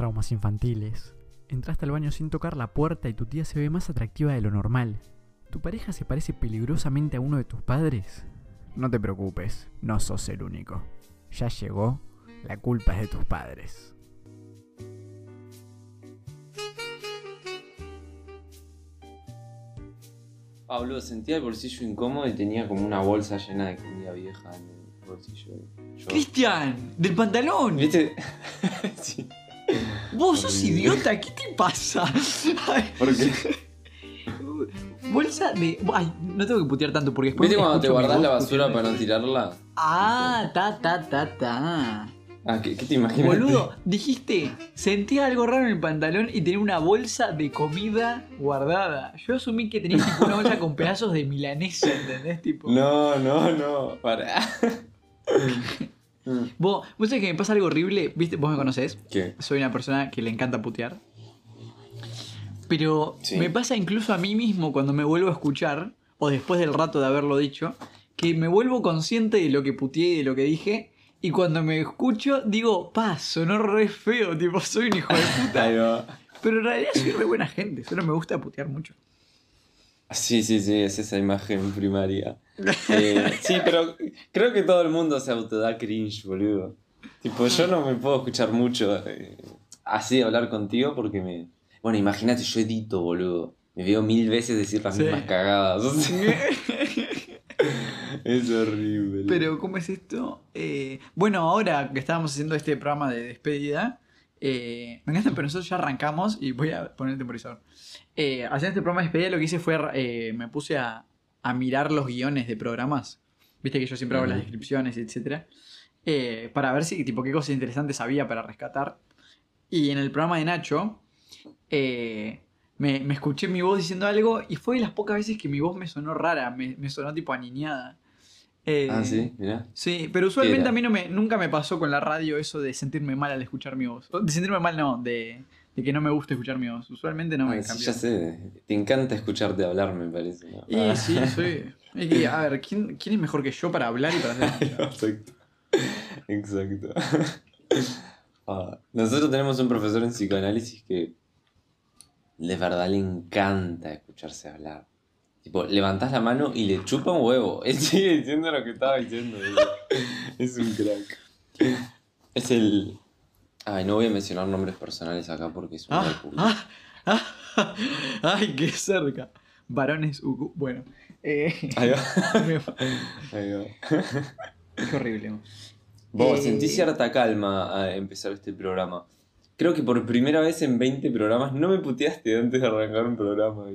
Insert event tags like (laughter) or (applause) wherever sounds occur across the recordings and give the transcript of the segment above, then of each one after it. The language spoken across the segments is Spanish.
traumas infantiles. Entraste al baño sin tocar la puerta y tu tía se ve más atractiva de lo normal. ¿Tu pareja se parece peligrosamente a uno de tus padres? No te preocupes, no sos el único. Ya llegó, la culpa es de tus padres. Ah, boludo, sentía el bolsillo incómodo y tenía como una bolsa llena de comida vieja en el bolsillo. Yo- Cristian, del pantalón. ¿Viste? (laughs) sí. Vos sos idiota, ¿qué te pasa? Ay, ¿Por qué? bolsa de. Ay, no tengo que putear tanto porque después. ¿Viste cuando te guardás la basura para no tirarla? Ah, ta, ta, ta, ta. Ah, ¿qué, qué te imaginas? Boludo, (laughs) dijiste, sentía algo raro en el pantalón y tenía una bolsa de comida guardada. Yo asumí que tenías tipo una bolsa con pedazos de milanesa, ¿entendés? Tipo. No, no, no. (laughs) Para. Vos, vos sabés que me pasa algo horrible, ¿viste? Vos me conocés. ¿Qué? Soy una persona que le encanta putear. Pero Sí. me pasa incluso a mí mismo cuando me vuelvo a escuchar, o después del rato de haberlo dicho, que me vuelvo consciente de lo que puteé y de lo que dije. Y cuando me escucho, digo, pa, sonó re feo, tipo, soy un hijo de (laughs) puta. Pero en realidad soy re buena gente, solo me gusta putear mucho. Sí, sí, sí, es esa imagen primaria. Eh, sí, pero creo que todo el mundo se autoda cringe, boludo. Tipo, yo no me puedo escuchar mucho eh, así hablar contigo porque me. Bueno, imagínate, yo edito, boludo. Me veo mil veces decir las Sí. mismas cagadas. o (laughs) sea, es horrible. Pero, ¿cómo es esto? Eh, bueno, ahora que estábamos haciendo este programa de despedida, eh, me encanta, pero nosotros ya arrancamos y voy a poner el temporizador. Eh, haciendo este programa de despedida, lo que hice fue, me puse a, a mirar los guiones de programas. Viste que yo siempre hago las descripciones, etc. para ver si, tipo, qué cosas interesantes había para rescatar. Y en el programa de Nacho, eh, me, me escuché mi voz diciendo algo y fue de las pocas veces que mi voz me sonó rara, me, me sonó tipo aniñada. Eh, Ah, sí, mirá. Sí, pero usualmente a mí no me, nunca me pasó con la radio eso de sentirme mal al escuchar mi voz. De sentirme mal, no, de, de que no me gusta escuchar mi voz. Usualmente no me Ah, sí, cambia. ya sé. Te encanta escucharte hablar, me parece. ¿no? Y Ah. sí, soy. es que, a ver, ¿quién, ¿quién es mejor que yo para hablar y para hacer? (laughs) Exacto. Exacto. (laughs) Ah, nosotros tenemos un profesor en psicoanálisis que de verdad le encanta escucharse hablar. Tipo, levantás la mano y le chupa un huevo. (laughs) Él sigue diciendo lo que estaba diciendo. Es un crack. Es el. Ay, no voy a mencionar nombres personales acá porque es un Ah, ah, ah, (laughs) ay, qué cerca. Varones Ugu. Bueno, eh, Ahí va. (laughs) me- Ahí va. qué horrible. Vos, Eh, sentí cierta calma a empezar este programa. Creo que por primera vez en 20 programas no me puteaste antes de arrancar un programa. (laughs)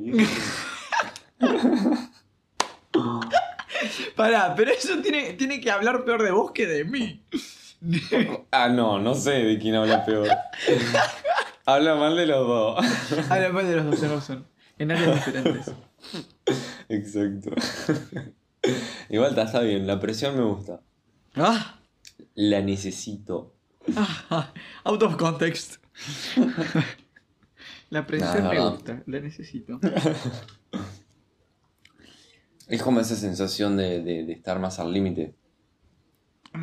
Pará, pero eso tiene, tiene que hablar peor de vos que de mí. Ah, no, no sé de quién habla peor. habla mal de los dos. Habla mal de los dos, razón. En áreas diferentes. Exacto. Igual está, está bien, la presión me gusta. Ah, La necesito. ah, out of context. La presión me gusta, la necesito. Es como esa sensación de, de- de estar más al límite.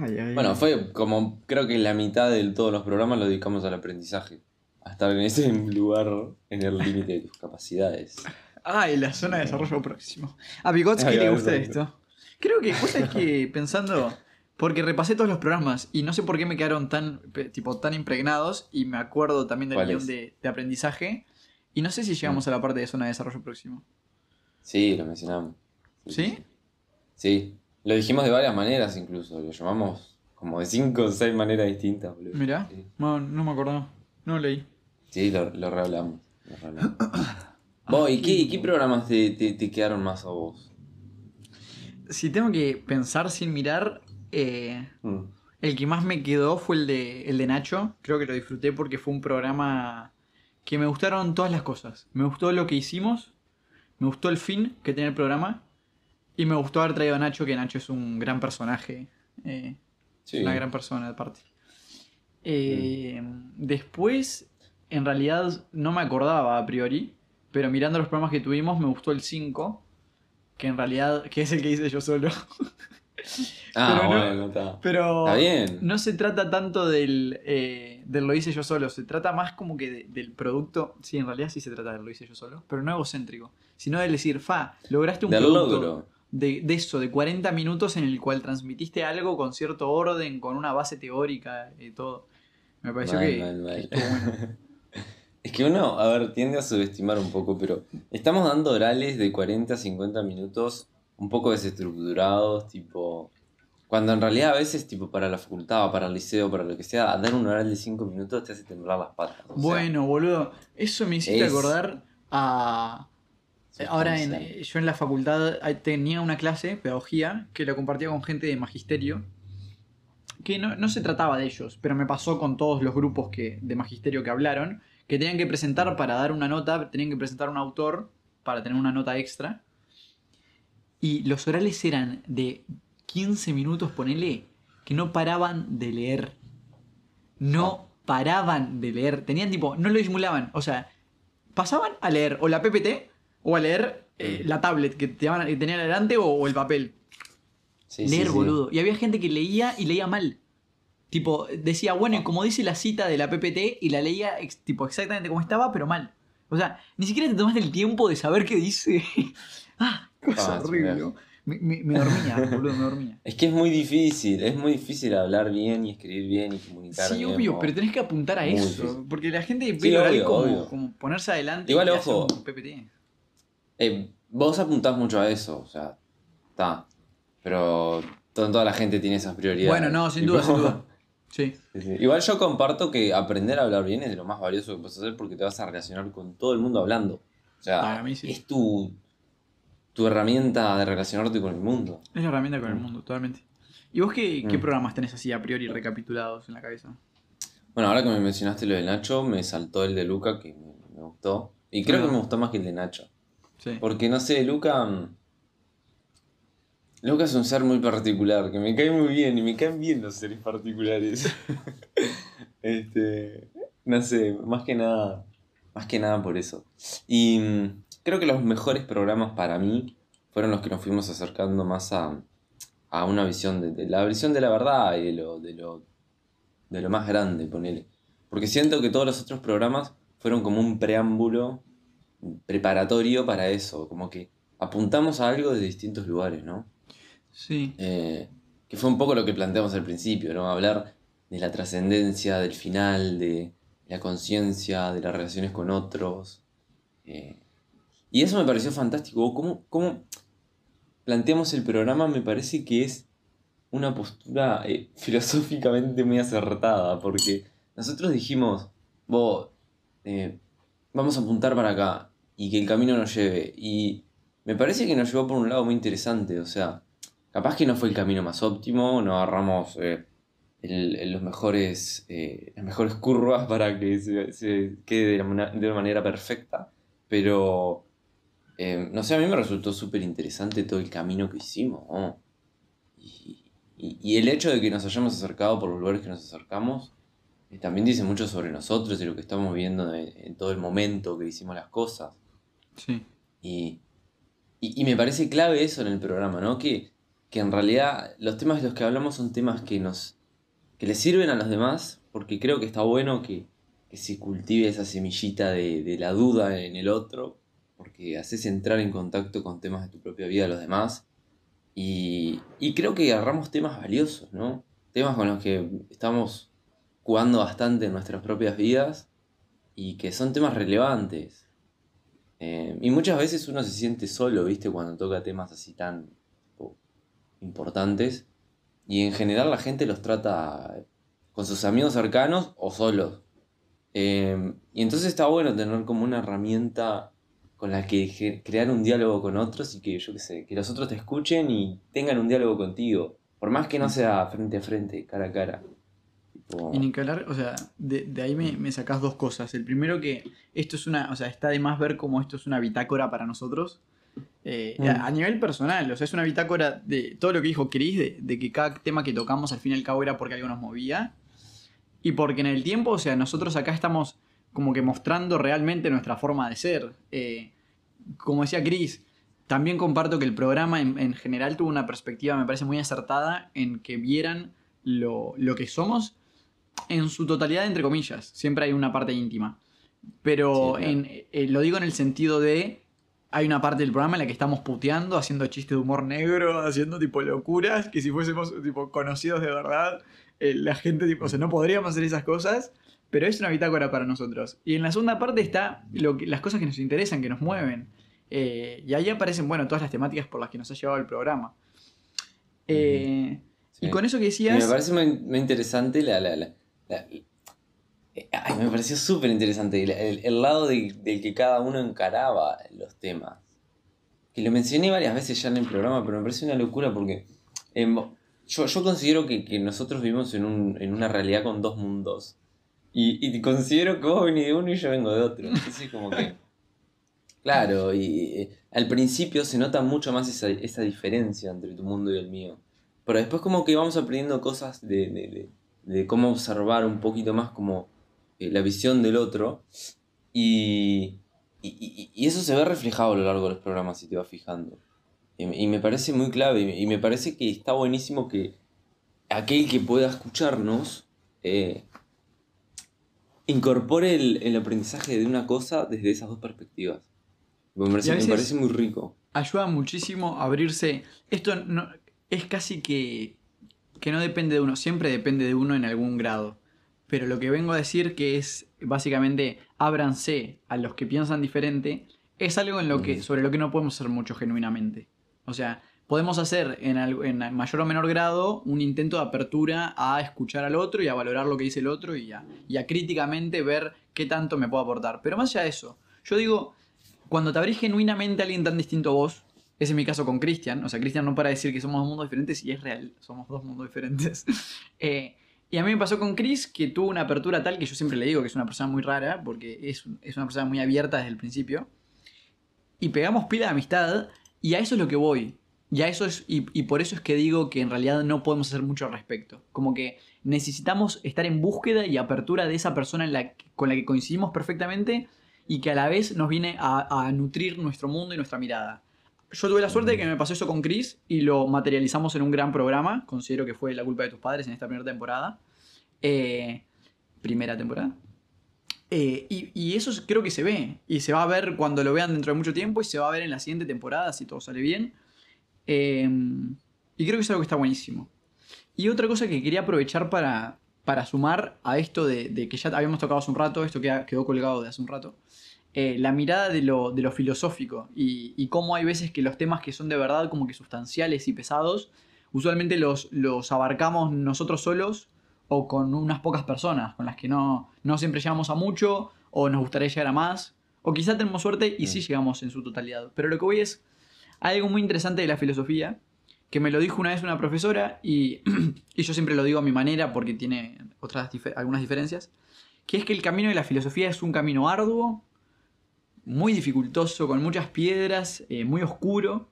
Ay, ay, Bueno, fue como creo que la mitad de todos los programas lo dedicamos al aprendizaje. A estar en ese lugar en el límite de tus capacidades. Ay, la zona de desarrollo próximo. A Vygotsky le gusta esto. Creo que, cosa es que (laughs) pensando, porque repasé todos los programas y no sé por qué me quedaron tan, tipo, tan impregnados y me acuerdo también del guion de, de aprendizaje y no sé si llegamos a la parte de zona de desarrollo próximo. Sí, lo mencionamos. ¿Sí? Sí. Lo dijimos de varias maneras incluso. Lo llamamos como de cinco o seis maneras distintas, boludo. Mirá, Sí, no, no me acuerdo, no leí. Sí, lo, lo rehablamos. lo rehablamos. (coughs) Vos, ¿y qué, y qué programas te, te- te quedaron más a vos? Si tengo que pensar sin mirar, eh, Mm. El que más me quedó fue el de, el de Nacho. Creo que lo disfruté porque fue un programa que me gustaron todas las cosas. Me gustó lo que hicimos, me gustó el fin que tenía el programa y me gustó haber traído a Nacho, que Nacho es un gran personaje. eh, Sí. Una gran persona aparte. Eh, Después, en realidad no me acordaba a priori, pero mirando los programas que tuvimos me gustó el 5, que en realidad, que es el que hice yo solo. (laughs) Ah, Pero no- bueno, está. Pero Está bien. no se trata tanto del, eh, del lo hice yo solo, se trata más como que de- del producto. Sí, en realidad sí se trata del lo hice yo solo, pero no egocéntrico, sino del decir, fa, lograste un Del producto logro. De, de eso, de 40 minutos en el cual transmitiste algo con cierto orden, con una base teórica y todo. Me pareció Mal, que, mal, mal. que estuvo bueno. (laughs) Es que uno, a ver, tiende a subestimar un poco, pero estamos dando orales de 40 a 50 minutos un poco desestructurados, tipo... Cuando en realidad a veces, tipo, para la facultad o para el liceo, para lo que sea, dar un oral de 5 minutos te hace temblar las patas. o sea, Bueno, boludo, eso me hiciste es- acordar a... Ahora en- sustancial. yo en la facultad eh, tenía una clase, pedagogía, que la compartía con gente de magisterio, que no, no se trataba de ellos, pero me pasó con todos los grupos que, de magisterio que hablaron, que tenían que presentar para dar una nota, tenían que presentar un autor para tener una nota extra, y los orales eran de 15 minutos, ponele, que no paraban de leer. No paraban de leer. Tenían tipo, no lo disimulaban. O sea, pasaban a leer o la PPT o a leer eh, Mm. la tablet que, te que tenían adelante o, o el papel. sí, sí, leer, sí. boludo. Y había gente que leía y leía mal. Tipo, decía, bueno, y como dice la cita de la PPT, y la leía ex- tipo exactamente como estaba, pero mal. O sea, ni siquiera te tomaste el tiempo de saber qué dice. (laughs) ah, cosa Ah, sí, horrible. Me, me- me dormía, (laughs) boludo, me dormía. Es que es muy difícil, es muy difícil hablar bien y escribir bien y comunicar Sí, bien. obvio, ¿no? pero tenés que apuntar a Muy eso. difícil. Porque la gente ve Sí, obvio, como, obvio. como ponerse adelante Igual, y ojo. un PPT. Eh, vos apuntás mucho a eso, o sea, está. Pero to- toda la gente tiene esas prioridades. Bueno, no, sin duda, sin duda. (laughs) Sí. Sí, sí. Igual yo comparto que aprender a hablar bien es de lo más valioso que puedes hacer porque te vas a relacionar con todo el mundo hablando. O sea, Para mí sí. es tu, tu herramienta de relacionarte con el mundo. Es la herramienta con el Mm. mundo, totalmente. ¿Y vos qué, qué Mm. programas tenés así a priori recapitulados en la cabeza? Bueno, ahora que me mencionaste lo de Nacho, me saltó el de Luca que me, me gustó. Y creo Ah. que me gustó más que el de Nacho. Porque no sé, Luca. mm, Luca es un ser muy particular, que me cae muy bien, y me caen bien los seres particulares. (laughs) este. No sé, más que nada. Más que nada por eso. Y mm, creo que los mejores programas para mí fueron los que nos fuimos acercando más a, a una visión de, de la visión de la verdad y de lo, de lo, de lo más grande, ponele. Porque siento que todos los otros programas fueron como un preámbulo preparatorio para eso, como que apuntamos a algo de distintos lugares, ¿no? Sí. Eh, que fue un poco lo que planteamos al principio, ¿no? Hablar de la trascendencia, del final, de la conciencia, de las relaciones con otros. eh, y eso me pareció fantástico. ¿Cómo, ¿Cómo planteamos el programa? Me parece que es una postura eh, (laughs) filosóficamente muy acertada, porque nosotros dijimos, vos, vamos a apuntar para acá y que el camino nos lleve. Y me parece que nos llevó por un lado muy interesante, o sea, capaz que no fue el camino más óptimo, no agarramos eh, el- los mejores, eh, las mejores curvas para que se, quede de, mana- de una manera perfecta, pero eh, no sé, a mí me resultó súper interesante todo el camino que hicimos. Y, y- el hecho de que nos hayamos acercado por los lugares que nos acercamos, eh, también dice mucho sobre nosotros y lo que estamos viendo en, en todo el momento que hicimos las cosas. Sí. Y, y, y me parece clave eso en el programa, ¿no? Que, que en realidad los temas de los que hablamos son temas que nos que le sirven a los demás, porque creo que está bueno que, que se cultive esa semillita de, de la duda en el otro, porque haces entrar en contacto con temas de tu propia vida a los demás. Y, y creo que agarramos temas valiosos, ¿no? Temas con los que estamos jugando bastante en nuestras propias vidas y que son temas relevantes. Eh, y muchas veces uno se siente solo, ¿viste? Cuando toca temas así tan importantes. Y en general la gente los trata con sus amigos cercanos o solos. Eh, y entonces está bueno tener como una herramienta con la que crear un diálogo con otros y que, yo qué sé, que los otros te escuchen y tengan un diálogo contigo. Por más que no sea frente a frente, cara a cara. Y ni que hablar, o sea, de, de ahí me, me sacás dos cosas. El primero que esto es una, o sea, está de más ver cómo esto es una bitácora para nosotros. Eh, Mm. a, a nivel personal, o sea, es una bitácora de todo lo que dijo Chris, de, de que cada tema que tocamos al fin y al cabo era porque algo nos movía. Y porque en el tiempo, o sea, nosotros acá estamos como que mostrando realmente nuestra forma de ser. Eh, como decía Chris, también comparto que el programa en, en general tuvo una perspectiva, me parece muy acertada, en que vieran lo, lo que somos en su totalidad, entre comillas. Siempre hay una parte íntima. Pero Sí, claro. en, eh, lo digo en el sentido de. Hay una parte del programa en la que estamos puteando, haciendo chistes de humor negro, haciendo tipo locuras, que si fuésemos tipo conocidos de verdad, eh, la gente tipo, o sea, no podríamos hacer esas cosas, pero es una bitácora para nosotros. Y en la segunda parte está lo que, las cosas que nos interesan, que nos mueven. Eh, y ahí aparecen, bueno, todas las temáticas por las que nos ha llevado el programa. Eh, Sí. Y con eso que decías... me parece muy, muy interesante la. la, la- ay, me pareció súper interesante el, el- el lado de- del que cada uno encaraba los temas. Que lo mencioné varias veces ya en el programa, pero me parece una locura porque em, yo, yo considero que, que nosotros vivimos en, un- en una realidad con dos mundos. Y, y considero que vos venís de uno y yo vengo de otro. Entonces, como que. Claro, y eh, al principio se nota mucho más esa, esa diferencia entre tu mundo y el mío. Pero después como que vamos aprendiendo cosas de- de cómo observar un poquito más como eh, la visión del otro. Y, y, y- eso se ve reflejado a lo largo de los programas, si te vas fijando. Y, me- y me parece muy clave, y me, parece que está buenísimo que aquel que pueda escucharnos eh, incorpore el, el aprendizaje de una cosa desde esas dos perspectivas. Me parece, me muy rico. ayuda muchísimo a abrirse. Esto no, es casi que, que no depende de uno, siempre depende de uno en algún grado. Pero lo que vengo a decir que es básicamente ábranse a los que piensan diferente, es algo en lo que, sobre lo que no podemos hacer mucho genuinamente. O sea, podemos hacer en, mayor o menor grado un intento de apertura a escuchar al otro y a valorar lo que dice el otro y a, y a críticamente ver qué tanto me puede aportar. Pero más allá de eso, yo digo, cuando te abrís genuinamente a alguien tan distinto a vos, ese es mi caso con Cristian, o sea, Cristian no para decir que somos dos mundos diferentes y es real, somos dos mundos diferentes. (laughs) Eh, y a mí me pasó con Chris que tuvo una apertura tal que yo siempre le digo que es una persona muy rara, porque es, es una persona muy abierta desde el principio. Y pegamos pila de amistad y a eso es lo que voy. Y, a eso es, y, por eso es que digo que en realidad no podemos hacer mucho al respecto. Como que necesitamos estar en búsqueda y apertura de esa persona con la que coincidimos perfectamente y que a la vez nos viene a nutrir nuestro mundo y nuestra mirada. Yo tuve la suerte de que me pasó eso con Chris y lo materializamos en un gran programa. Considero que fue la culpa de tus padres en esta primera temporada. Eh, primera temporada. Eh, y, y eso es- creo que se ve. Y se va a ver cuando lo vean dentro de mucho tiempo y se va a ver en la siguiente temporada si todo sale bien. Eh, y creo que es algo que está buenísimo. Y otra cosa que quería aprovechar para, para sumar a esto de, de que ya habíamos tocado hace un rato, esto queda- quedó colgado de hace un rato, eh, la mirada de lo, de lo filosófico y, y cómo hay veces que los temas que son de verdad como que sustanciales y pesados, usualmente los, los abarcamos nosotros solos o con unas pocas personas, con las que no, no siempre llegamos a mucho o nos gustaría llegar a más, o quizá tenemos suerte y sí Mm. llegamos en su totalidad. Pero lo que voy es algo muy interesante de la filosofía, que me lo dijo una vez una profesora y, (clears throat) y yo siempre lo digo a mi manera porque tiene otras algunas diferencias, que es que el camino de la filosofía es un camino arduo, muy dificultoso, con muchas piedras, eh, muy oscuro,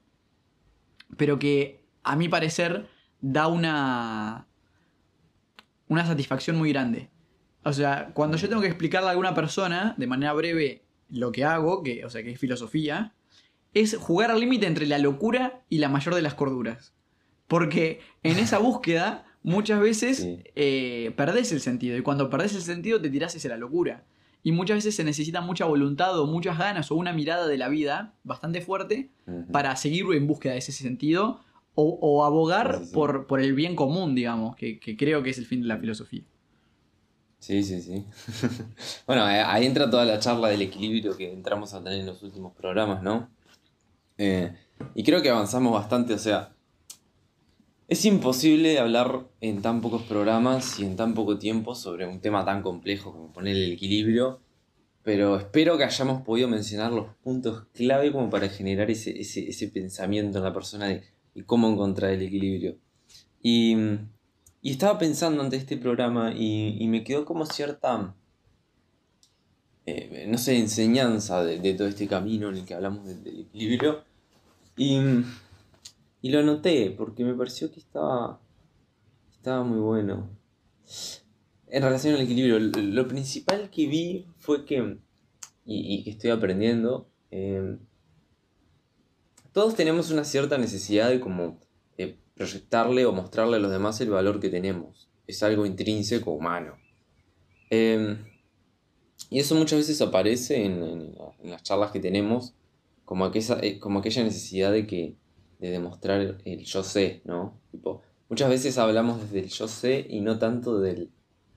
pero que a mi parecer da una, una satisfacción muy grande. O sea, cuando yo tengo que explicarle a alguna persona de manera breve lo que hago, que, o sea, que es filosofía, es jugar al límite entre la locura y la mayor de las corduras. Porque en esa (laughs) búsqueda muchas veces Sí. eh, perdés el sentido. Y cuando perdés el sentido te tirás hacia la locura. Y muchas veces se necesita mucha voluntad o muchas ganas o una mirada de la vida bastante fuerte para seguir en búsqueda de ese sentido o, o abogar Sí, sí, sí. Por, por el bien común, digamos, que, que creo que es el fin de la filosofía. Sí, sí, sí. (laughs) bueno, eh, ahí entra toda la charla del equilibrio que entramos a tener en los últimos programas, ¿no? Eh, y creo que avanzamos bastante, o sea, es imposible hablar en tan pocos programas y en tan poco tiempo sobre un tema tan complejo como poner el equilibrio, pero espero que hayamos podido mencionar los puntos clave como para generar ese, ese, pensamiento en la persona de, cómo encontrar el equilibrio. Y, y estaba pensando ante este programa y, y me quedó como cierta, eh, no sé, enseñanza de, todo este camino en el que hablamos de- del equilibrio. Y, y lo noté porque me pareció que estaba, estaba muy bueno. En relación al equilibrio, lo, principal que vi fue que, y, que estoy aprendiendo, eh, todos tenemos una cierta necesidad de como proyectarle o mostrarle a los demás el valor que tenemos. Es algo intrínseco humano. Em, y eso muchas veces aparece en, las charlas que tenemos como eh, como aquella necesidad de que de demostrar el yo sé, ¿no? Tipo, muchas veces hablamos desde el yo sé y no tanto del,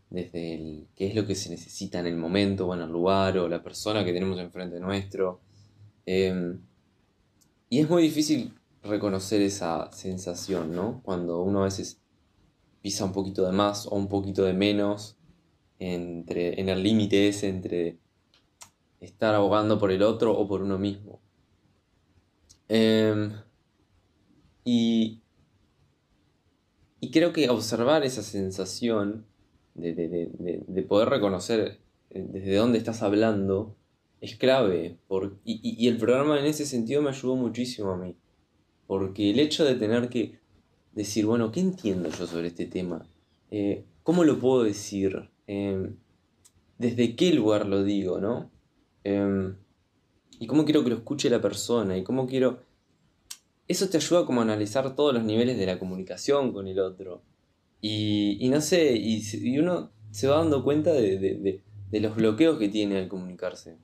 desde el qué es lo que se necesita en el momento o en el lugar o la persona que tenemos enfrente nuestro. Em, y es muy difícil reconocer esa sensación, ¿no? Cuando uno a veces pisa un poquito de más o un poquito de menos entre, en el límite ese entre estar abogando por el otro o por uno mismo. Em, y, y creo que observar esa sensación de, poder reconocer eh, desde dónde estás hablando es clave. Por, y, el programa en ese sentido me ayudó muchísimo a mí. Porque el hecho de tener que decir, bueno, ¿qué entiendo yo sobre este tema? Eh, ¿Cómo lo puedo decir? Em, ¿Desde qué lugar lo digo, no? Em, y cómo quiero que lo escuche la persona y cómo quiero... Eso te ayuda como a analizar todos los niveles de la comunicación con el otro. Y, no sé, y, uno se va dando cuenta de, los bloqueos que tiene al comunicarse.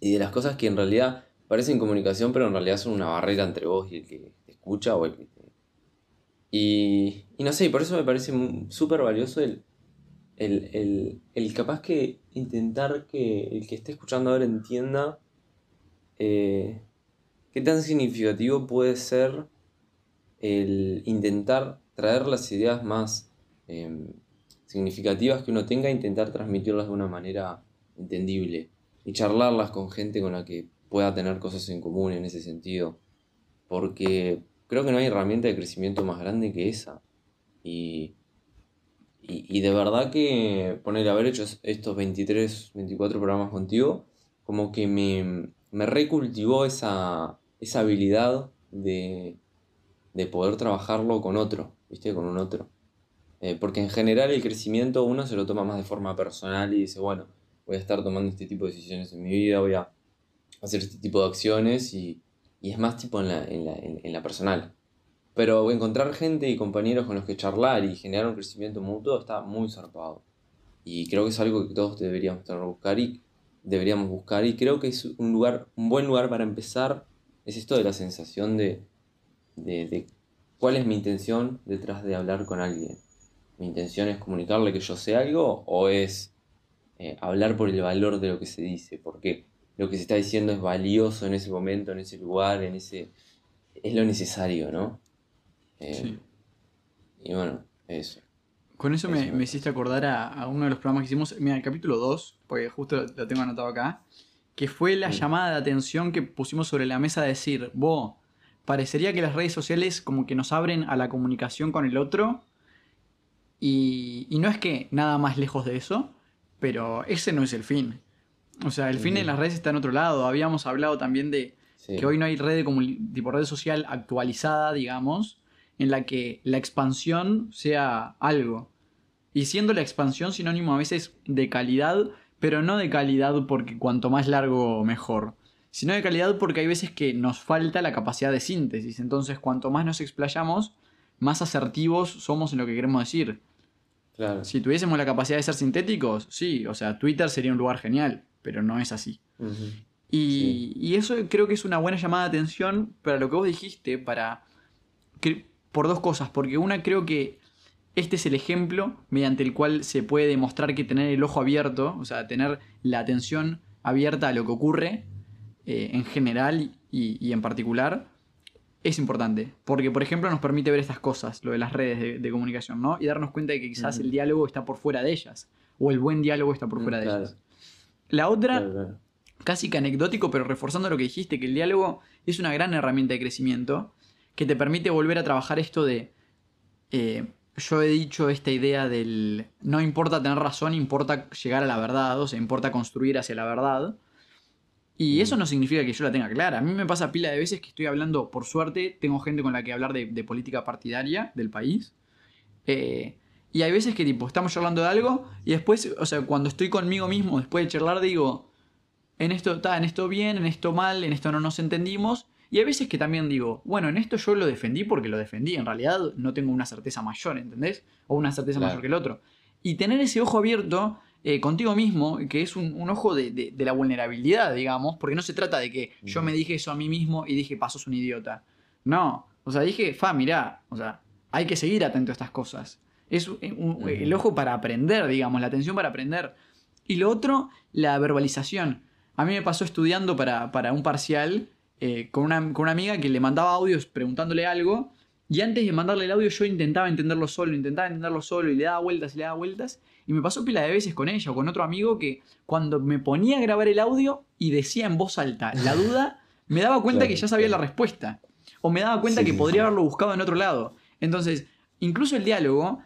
Y de las cosas que en realidad parecen comunicación, pero en realidad son una barrera entre vos y el que te escucha o el que. Y, y no sé, por eso me parece súper valioso el, el, capaz que intentar que el que esté escuchando ahora entienda eh, qué tan significativo puede ser el intentar traer las ideas más em, significativas que uno tenga e intentar transmitirlas de una manera entendible y charlarlas con gente con la que pueda tener cosas en común en ese sentido. Porque creo que no hay herramienta de crecimiento más grande que esa. Y, y, de verdad que poner haber hecho estos 23, 24 programas contigo, como que me, me recultivó esa, esa habilidad de, de poder trabajarlo con otro. ¿viste? Con un otro. Eh, porque en general el crecimiento uno se lo toma más de forma personal y dice, bueno, voy a estar tomando este tipo de decisiones en mi vida, voy a hacer este tipo de acciones y, es más tipo en la, en, la, personal. Pero encontrar gente y compañeros con los que charlar y generar un crecimiento mutuo está muy zarpado. Y creo que es algo que todos deberíamos buscar y deberíamos buscar. Y creo que es un lugar, un buen lugar para empezar. Es esto de la sensación de, de ¿Cuál es mi intención detrás de hablar con alguien? ¿Mi intención es comunicarle que yo sé algo o es eh, hablar por el valor de lo que se dice? Porque lo que se está diciendo es valioso en ese momento, en ese lugar, en ese... Es lo necesario, ¿no? Eh, sí. Y bueno, eso. Con eso, me, hiciste acordar a, uno de los programas que hicimos, mira, el capítulo 2, porque justo lo tengo anotado acá, que fue la llamada de atención que pusimos sobre la mesa de decir, vos, parecería que las redes sociales como que nos abren a la comunicación con el otro. Y, no es que nada más lejos de eso, pero ese no es el fin. O sea, el fin de las redes está en otro lado. Habíamos hablado también de que hoy no hay red de tipo red social actualizada, digamos, en la que la expansión sea algo. Y siendo la expansión sinónimo a veces de calidad, pero no de calidad porque cuanto más largo mejor sino de calidad porque hay veces que nos falta la capacidad de síntesis. Entonces, cuanto más nos explayamos, más asertivos somos en lo que queremos decir. Claro. Si tuviésemos la capacidad de ser sintéticos, sí, o sea, Twitter sería un lugar genial, pero no es así. y, eso creo que es una buena llamada de atención para lo que vos dijiste, para por dos cosas, porque una creo que este es el ejemplo mediante el cual se puede demostrar que tener el ojo abierto, o sea, tener la atención abierta a lo que ocurre, eh, en general y, en particular es importante. Porque, por ejemplo, nos permite ver estas cosas, lo de las redes de, comunicación, ¿no? Y darnos cuenta de que quizás el diálogo está por fuera de ellas. O el buen diálogo está por mm, fuera de ellas. La otra, casi que anecdótico, pero reforzando lo que dijiste, que el diálogo es una gran herramienta de crecimiento que te permite volver a trabajar esto de. Eh, yo he dicho esta idea del no importa tener razón, importa llegar a la verdad, o sea, importa construir hacia la verdad. Y eso no significa que yo la tenga clara. A mí me pasa pila de veces que estoy hablando, por suerte, tengo gente con la que hablar de, política partidaria del país. Eh, y hay veces que tipo, estamos charlando de algo y después, o sea, cuando estoy conmigo mismo, después de charlar, digo, en esto está, en esto bien, en esto mal, en esto no nos entendimos. Y hay veces que también digo, bueno, en esto yo lo defendí porque lo defendí, en realidad no tengo una certeza mayor, ¿entendés? O una certeza Claro. mayor que el otro. Y tener ese ojo abierto eh, contigo mismo, que es un, un ojo de, de- de la vulnerabilidad, digamos, porque no se trata de que yo me dije eso a mí mismo y dije, pasos un idiota. No, o sea, dije, fa, mirá, o sea, hay que seguir atento a estas cosas. Es un- un- Ujú. el ojo para aprender, digamos, la atención para aprender. Y lo otro, la verbalización. A mí me pasó estudiando para, para un parcial eh, con, una, con una amiga que le mandaba audios preguntándole algo. Y antes de mandarle el audio, yo intentaba entenderlo solo, intentaba entenderlo solo y le daba vueltas y le daba vueltas. Y me pasó pila de veces con ella o con otro amigo que cuando me ponía a grabar el audio y decía en voz alta la (laughs) duda, me daba cuenta Claro, que ya sabía claro. la respuesta. O me daba cuenta Sí, que podría sí. haberlo buscado en otro lado. Entonces, incluso el diálogo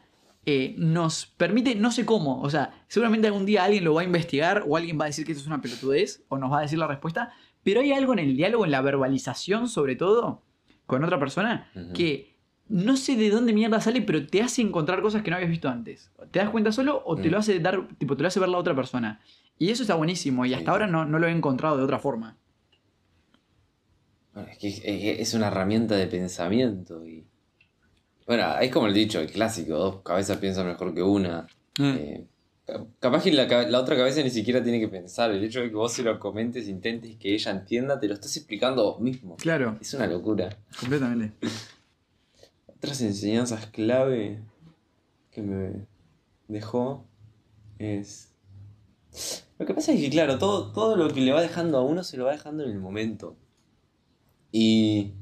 eh, nos permite, no sé cómo, o sea, seguramente algún día alguien lo va a investigar o alguien va a decir que esto es una pelotudez o nos va a decir la respuesta, pero hay algo en el diálogo, en la verbalización sobre todo, con otra persona, que no sé de dónde mierda sale, pero te hace encontrar cosas que no habías visto antes. ¿Te das cuenta solo o te Mm. lo hace dar, tipo, te lo hace ver la otra persona? Y eso está buenísimo y hasta Sí. ahora no, no lo he encontrado de otra forma. Bueno, es que es- una herramienta de pensamiento y... Bueno, es como el dicho, el clásico, dos cabezas piensan mejor que una. Eh, ca- capaz que la, la otra cabeza ni siquiera tiene que pensar. El hecho de que vos se lo comentes, intentes que ella entienda, te lo estás explicando vos mismo. Claro, Es una locura. completamente. Otras enseñanzas clave que me dejó es... Lo que pasa es que, claro, todo, todo lo que le va dejando a uno se lo va dejando en el momento. Y,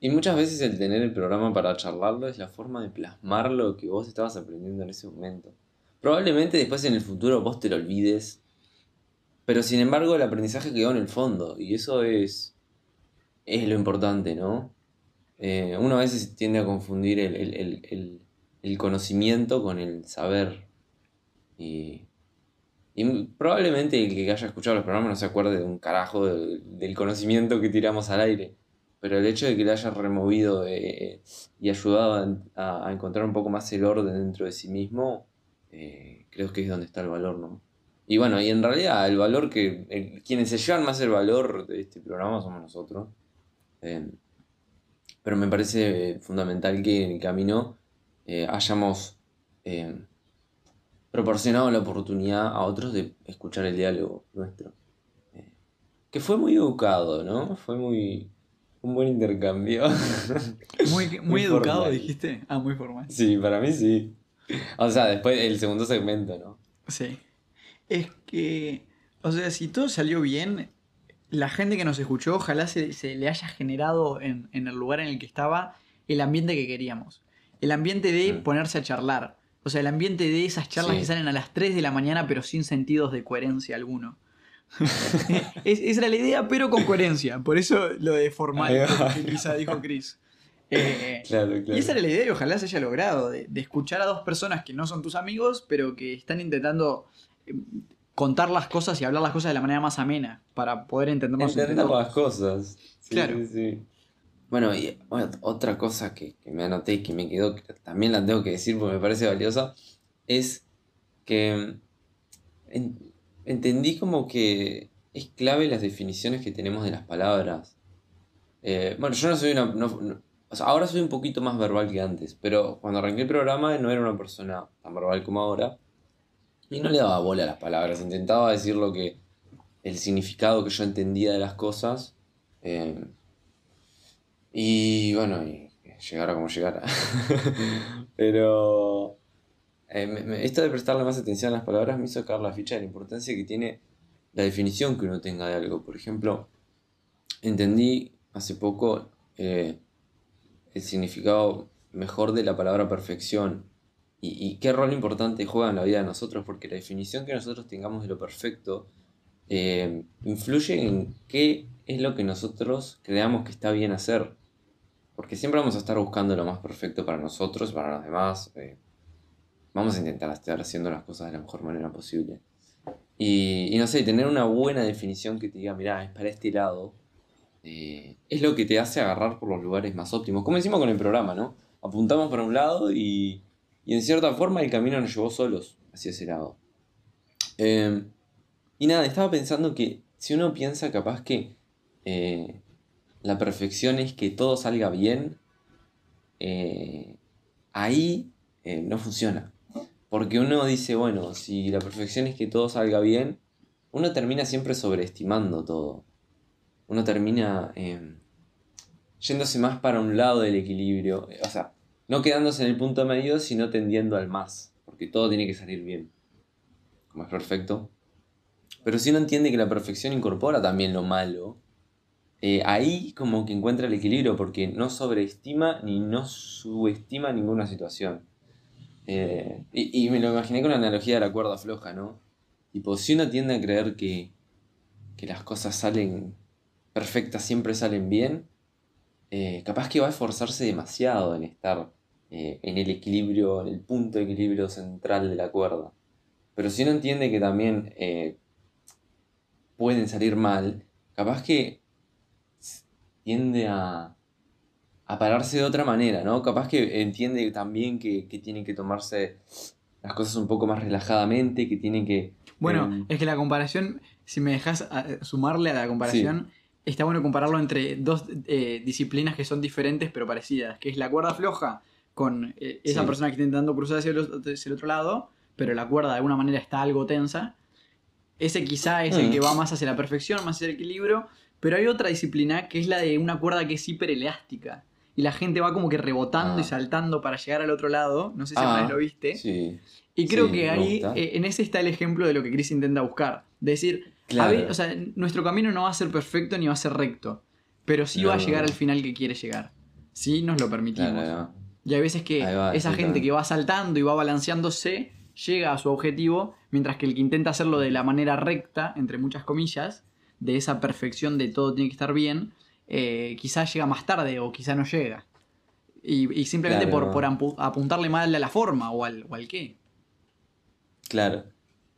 y muchas veces el tener el programa para charlarlo es la forma de plasmar lo que vos estabas aprendiendo en ese momento. Probablemente después en el futuro vos te lo olvides, pero sin embargo el aprendizaje quedó en el fondo y eso es, es lo importante, ¿no? Eh, uno a veces tiende a confundir el, el- el- el- conocimiento con el saber. Y, y probablemente el que haya escuchado los programas no se acuerde de un carajo de- del conocimiento que tiramos al aire. Pero el hecho de que le haya removido eh, y ayudado a encontrar un poco más el orden dentro de sí mismo, eh, creo que es donde está el valor, ¿no? Y bueno, y en realidad el valor que... el- quienes se llevan más el valor de este programa somos nosotros. Eh, pero me parece fundamental que en el camino eh, hayamos eh, proporcionado la oportunidad a otros de escuchar el diálogo nuestro. Eh, que fue muy educado, ¿no? Fue muy... un buen intercambio. (laughs) Muy, muy, Muy educado, formal. dijiste. Ah, muy formal. sí, para mí sí. (laughs) O sea, después el segundo segmento, ¿no? Sí. Es que, o sea, si todo salió bien, la gente que nos escuchó, ojalá se, se le haya generado en, en el lugar en el que estaba el ambiente que queríamos. El ambiente de Mm. ponerse a charlar. O sea, el ambiente de esas charlas Sí. que salen a las 3 de la mañana pero sin sentidos de coherencia alguno. (laughs) Es- esa era la idea, pero con coherencia. Por eso lo de formal que quizá dijo Chris. Eh, Claro, (laughs) claro. y esa era la idea y ojalá se haya logrado, de, de escuchar a dos personas que no son tus amigos, pero que están intentando eh, contar las cosas y hablar las cosas de la manera más amena, para poder entendernos entre Entender todos. las cosas. Sí, Claro. sí, sí. Bueno, y bueno, otra cosa que, que me anoté y que me quedó, que también la tengo que decir porque me parece valiosa, es que en- entendí como que es clave las definiciones que tenemos de las palabras. Eh, bueno, yo no soy una... no- no- ahora soy un poquito más verbal que antes, pero cuando arranqué el programa no era una persona tan verbal como ahora. Y no le daba bola a las palabras, intentaba decir lo que... el significado que yo entendía de las cosas. eh, y bueno, y llegara como llegara. (laughs) Pero eh, esto de prestarle más atención a las palabras me hizo caer la ficha de la importancia que tiene la definición que uno tenga de algo. Por ejemplo, entendí hace poco eh, el significado mejor de la palabra perfección y, qué rol importante juega en la vida de nosotros, porque la definición que nosotros tengamos de lo perfecto eh, influye en qué es lo que nosotros creamos que está bien hacer. Porque siempre vamos a estar buscando lo más perfecto para nosotros, para los demás. eh, vamos a intentar estar haciendo las cosas de la mejor manera posible. Y, y no sé, tener una buena definición que te diga, mirá, es para este lado, es lo que te hace agarrar por los lugares más óptimos. Como decimos con el programa, ¿no? Apuntamos para un lado y, y en cierta forma el camino nos llevó solos hacia ese lado. Eh, y nada, estaba pensando que si uno piensa capaz que eh, la perfección es que todo salga bien, eh, ahí eh, no funciona. Porque uno dice, bueno, si la perfección es que todo salga bien, uno termina siempre sobreestimando todo. Uno termina eh, yéndose más para un lado del equilibrio. O sea, no quedándose en el punto medio, sino tendiendo al más. Porque todo tiene que salir bien. Como es perfecto. Pero si uno entiende que la perfección incorpora también lo malo, eh, ahí como que encuentra el equilibrio porque no sobreestima ni no subestima ninguna situación. Eh, y, me lo imaginé con la analogía de la cuerda floja, ¿no? Tipo, si uno tiende a creer que, que las cosas salen perfectas, siempre salen bien, eh, capaz que va a esforzarse demasiado en estar en el equilibrio, en el punto de equilibrio central de la cuerda. Pero si uno entiende que también pueden salir mal, capaz que tiende a, a pararse de otra manera, ¿no? Capaz que entiende también que, que tiene que tomarse las cosas un poco más relajadamente, que tiene que... Bueno, em, es que la comparación, si me dejas sumarle a la comparación, está bueno compararlo entre dos eh, disciplinas que son diferentes pero parecidas, que es la cuerda floja con eh, esa Sí. persona que está intentando cruzar hacia el, otro- hacia el otro lado, pero la cuerda de alguna manera está algo tensa. Ese quizá es el Mm. que va más hacia la perfección, más hacia el equilibrio, pero hay otra disciplina que es la de una cuerda que es hiperelástica. Y la gente va como que rebotando Ah. y saltando para llegar al otro lado. No sé si Ah, lo viste. Sí, Y creo Sí, que ahí, eh, en ese está el ejemplo de lo que Chris intenta buscar. De decir, Claro. ver, o sea, nuestro camino no va a ser perfecto ni va a ser recto, pero sí No, va a llegar no. al final que quiere llegar. Sí, nos lo permitimos. claro. Y hay veces que va, esa gente que va saltando y va balanceándose llega a su objetivo, mientras que el que intenta hacerlo de la manera recta, entre muchas comillas, de esa perfección de todo tiene que estar bien, eh, quizás llega más tarde o quizá no llega. Y, y simplemente Claro. por, por apuntarle mal a la forma o al, o al qué. Claro.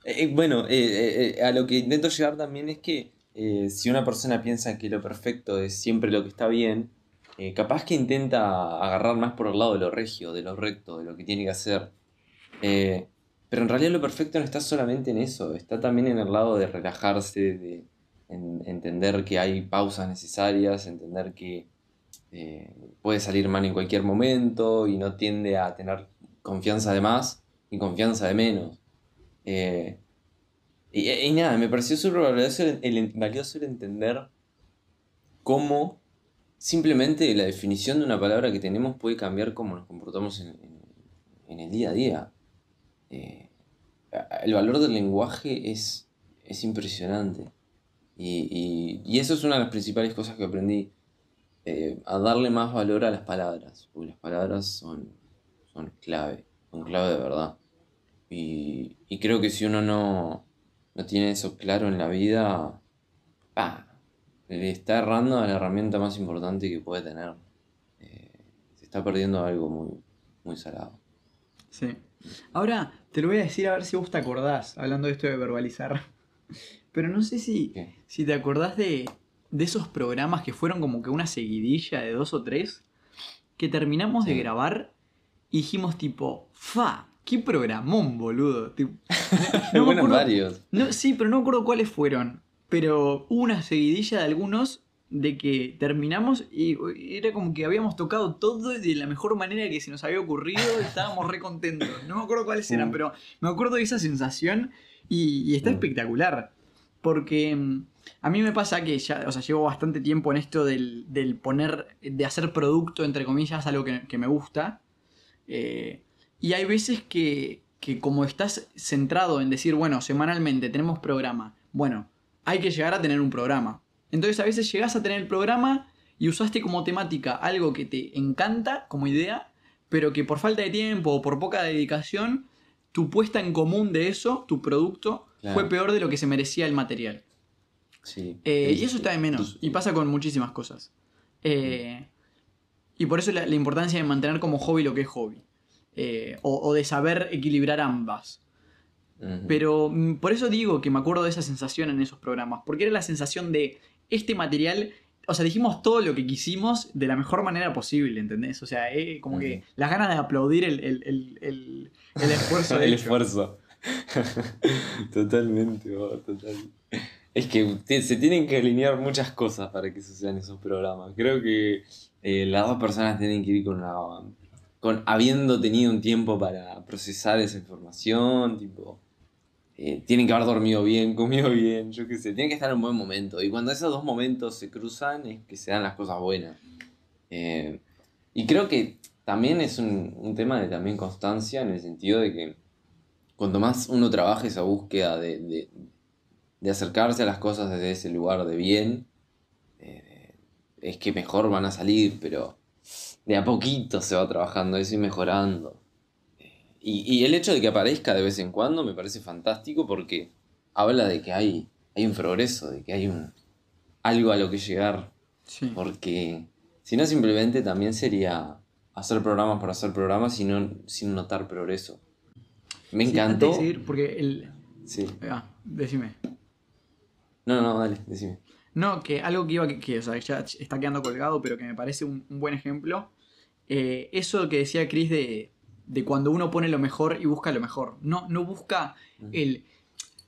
Eh, eh, bueno, eh, eh, a lo que intento llegar también es que si una persona piensa que lo perfecto es siempre lo que está bien, capaz que intenta agarrar más por el lado de lo regio, de lo recto, de lo que tiene que hacer. Pero en realidad lo perfecto no está solamente en eso, está también en el lado de relajarse, de en- entender que hay pausas necesarias, entender que puede salir mal en cualquier momento y no tiende a tener confianza de más y confianza de menos. Eh, y, nada, me pareció súper valioso entender cómo simplemente la definición de una palabra que tenemos puede cambiar cómo nos comportamos en, el día a día. Eh, el valor del lenguaje es, es impresionante. Y, y- y eso es una de las principales cosas que aprendí. eh, a darle más valor a las palabras. Porque las palabras son, son clave. Son clave de verdad. Y, y creo que si uno no, no tiene eso claro en la vida, ah, le está errando a la herramienta más importante que puede tener. Eh, se está perdiendo algo muy, muy salado. Sí. Ahora te lo voy a decir a ver si vos te acordás, hablando de esto de verbalizar. (laughs) Pero no sé si, si te acordás de, de esos programas que fueron como que una seguidilla de dos o tres, que terminamos de grabar y dijimos tipo, fa, qué programón, boludo. Tipo, (laughs) no me bueno, acuerdo- varios. no, sí, pero no me acuerdo cuáles fueron. Pero hubo una seguidilla de algunos de que terminamos y era como que habíamos tocado todo de la mejor manera que se nos había ocurrido y estábamos re contentos. No me acuerdo cuáles eran, Mm. pero me acuerdo de esa sensación y, y está Mm. espectacular. Porque mm, a mí me pasa que ya, o sea, llevo bastante tiempo en esto del, del poner, de hacer producto, entre comillas, algo que, que me gusta. Eh, y hay veces que, que como estás centrado en decir, bueno, semanalmente tenemos programa, bueno, hay que llegar a tener un programa. Entonces a veces llegas a tener el programa y usaste como temática algo que te encanta como idea, pero que por falta de tiempo o por poca dedicación, tu puesta en común de eso, tu producto, Claro. fue peor de lo que se merecía el material. Sí. Eh, y eso está de menos. Y pasa con muchísimas cosas. Eh, y por eso la, la importancia de mantener como hobby lo que es hobby. Eh, o, o de saber equilibrar ambas. Pero mm, por eso digo que me acuerdo de esa sensación en esos programas. Porque era la sensación de este material. O sea, dijimos todo lo que quisimos de la mejor manera posible, ¿entendés? O sea, eh, como que las ganas de aplaudir el, el- el- el- el esfuerzo (laughs) el hecho. esfuerzo. (laughs) Totalmente, total. Es que te- se tienen que alinear muchas cosas para que sucedan esos programas. Creo que eh, las dos personas tienen que ir con una. Habiendo tenido un tiempo para procesar esa información, tipo. eh, tienen que haber dormido bien, (laughs) comido bien, yo qué sé, tienen que estar en un buen momento. Y cuando esos dos momentos se cruzan es que se dan las cosas buenas. Eh, y creo que también es un, tema de también constancia en el sentido de que cuanto más uno trabaja esa búsqueda de, de- de acercarse a las cosas desde ese lugar de bien, eh, es que mejor van a salir, pero de a poquito se va trabajando eso y mejorando. Y, y el hecho de que aparezca de vez en cuando me parece fantástico porque habla de que hay, hay un progreso, de que hay un, algo a lo que llegar. Sí. Porque si no, simplemente también sería hacer programas por hacer programas no- sin notar progreso. Me Sí, encantó. antes de seguir, porque el. Sí. Ah, decime. No, no, dale, decime. No, que algo que iba que, que, o sea, ya está quedando colgado, pero que me parece un, un buen ejemplo. Eh, eso que decía Chris de, de cuando uno pone lo mejor y busca lo mejor. No, no busca Mm. el.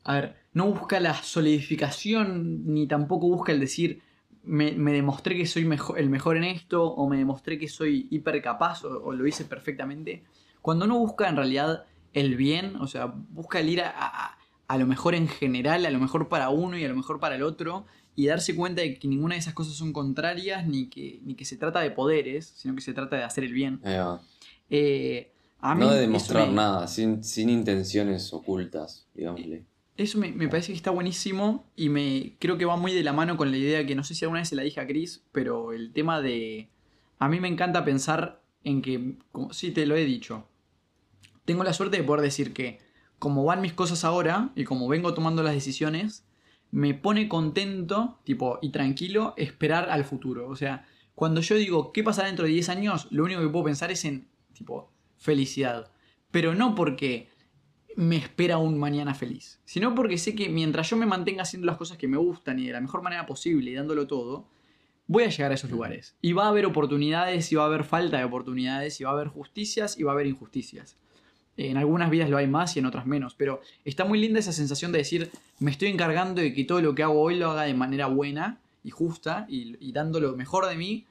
A ver, no busca la solidificación, ni tampoco busca el decir. Me, me demostré que soy el mejor en esto, o me demostré que soy hiper capaz, o, o lo hice perfectamente. Cuando uno busca en realidad el bien, o sea, busca el ir a, a- a lo mejor en general, a lo mejor para uno y a lo mejor para el otro, y darse cuenta de que ninguna de esas cosas son contrarias, ni que, ni que se trata de poderes, sino que se trata de hacer el bien. Eh, a mí No de demostrar me- nada, sin, sin intenciones ocultas, digámosle. Eso me, me parece que está buenísimo y me creo que va muy de la mano con la idea que no sé si alguna vez se la dije a Chris, pero el tema de... A mí me encanta pensar en que, como, sí, te lo he dicho, tengo la suerte de poder decir que como van mis cosas ahora y como vengo tomando las decisiones, me pone contento, tipo, y tranquilo esperar al futuro. O sea, cuando yo digo, ¿qué pasará dentro de 10 años? Lo único que puedo pensar es en, tipo, felicidad. Pero no porque me espera un mañana feliz, sino porque sé que mientras yo me mantenga haciendo las cosas que me gustan y de la mejor manera posible y dándolo todo, voy a llegar a esos lugares. Y va a haber oportunidades, y va a haber falta de oportunidades, y va a haber justicias, y va a haber injusticias. En algunas vidas lo hay más y en otras menos, pero está muy linda esa sensación de decir, me estoy encargando de que todo lo que hago hoy lo haga de manera buena y justa y, y dando lo mejor de mí.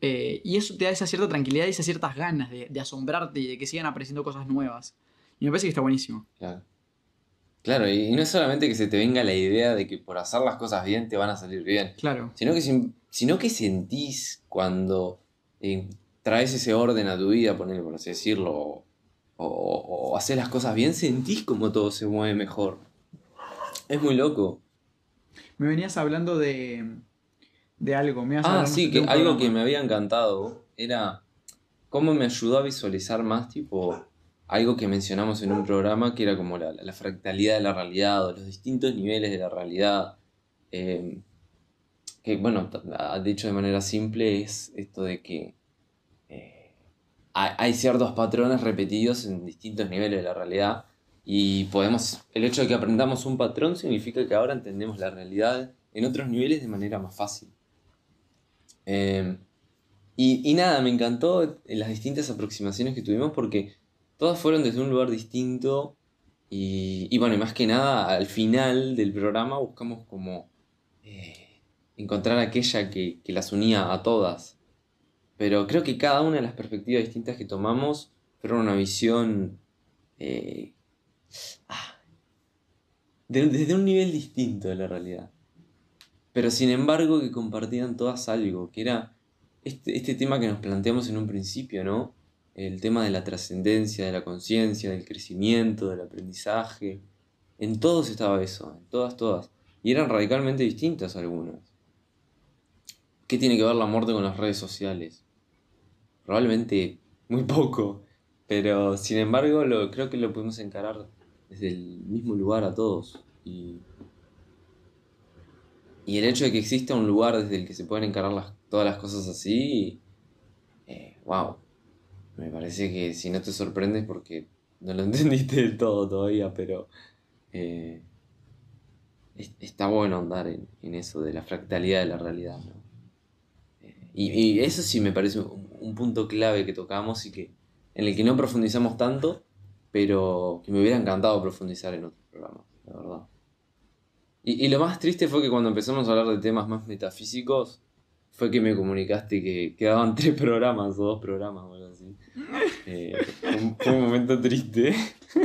eh, y eso te da esa cierta tranquilidad y esas ciertas ganas de, de asombrarte y de que sigan apareciendo cosas nuevas. Y me parece que está buenísimo. Claro. Claro, y y no es solamente que se te venga la idea de que por hacer las cosas bien te van a salir bien, Claro. sino que, sino que sentís cuando eh, traes ese orden a tu vida, poner, por así decirlo, o, haces las cosas bien, sentís como todo se mueve mejor. Es muy loco. Me venías hablando de, de algo. Me Ah, sí, que algo que me había encantado era cómo me ayudó a visualizar más, tipo, algo que mencionamos en un programa que era como la, la fractalidad de la realidad o los distintos niveles de la realidad. Eh, que, bueno, dicho de manera simple, es esto de que hay, ciertos patrones repetidos en distintos niveles de la realidad y podemos, el hecho de que aprendamos un patrón significa que ahora entendemos la realidad en otros niveles de manera más fácil. Eh, y, y nada, me encantó las distintas aproximaciones que tuvimos porque todas fueron desde un lugar distinto y, y bueno, y más que nada al final del programa buscamos como eh, encontrar aquella que, que las unía a todas. Pero creo que cada una de las perspectivas distintas que tomamos fueron una visión eh, ah, de- desde un nivel distinto de la realidad. Pero sin embargo que compartían todas algo, que era este, este tema que nos planteamos en un principio, ¿no? El tema de la trascendencia, de la conciencia, del crecimiento, del aprendizaje. En todos estaba eso, en todas, todas. Y eran radicalmente distintas algunas. ¿Qué tiene que ver la muerte con las redes sociales? Probablemente muy poco, pero sin embargo lo, creo que lo podemos encarar desde el mismo lugar a todos. Y, y el hecho de que exista un lugar desde el que se pueden encarar todas las cosas así, eh, wow. Me parece que si no te sorprendes porque no lo (laughs) entendiste del todo todavía, pero eh, es- está bueno andar en, en eso de la fractalidad de la realidad. ¿no? Eh, y, y eso sí me parece un, un punto clave que tocamos y que en el que no profundizamos tanto, pero que me hubiera encantado profundizar en otros programas, la verdad. Y, y lo más triste fue que cuando empezamos a hablar de temas más metafísicos, fue que me comunicaste que quedaban (laughs) tres programas o dos programas o algo así. Eh, fue un- fue un momento triste. (laughs)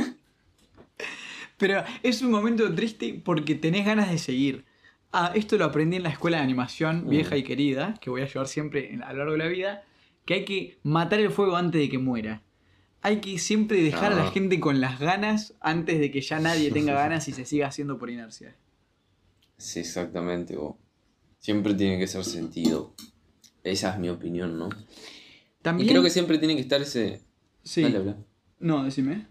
Pero es un momento triste porque tenés ganas de seguir. Ah, esto lo aprendí en la escuela de animación Mm. vieja y querida, que voy a llevar siempre a lo largo de la vida, que hay que matar el fuego antes de que muera. Hay que siempre dejar a la Ah. gente con las ganas antes de que ya nadie tenga (laughs) ganas y se siga haciendo por inercia. Sí, exactamente. vos. Siempre tiene que ser sentido. Esa es mi opinión, ¿no? También... Y creo que siempre tiene que estar ese... Sí. Dale, habla. No, decime.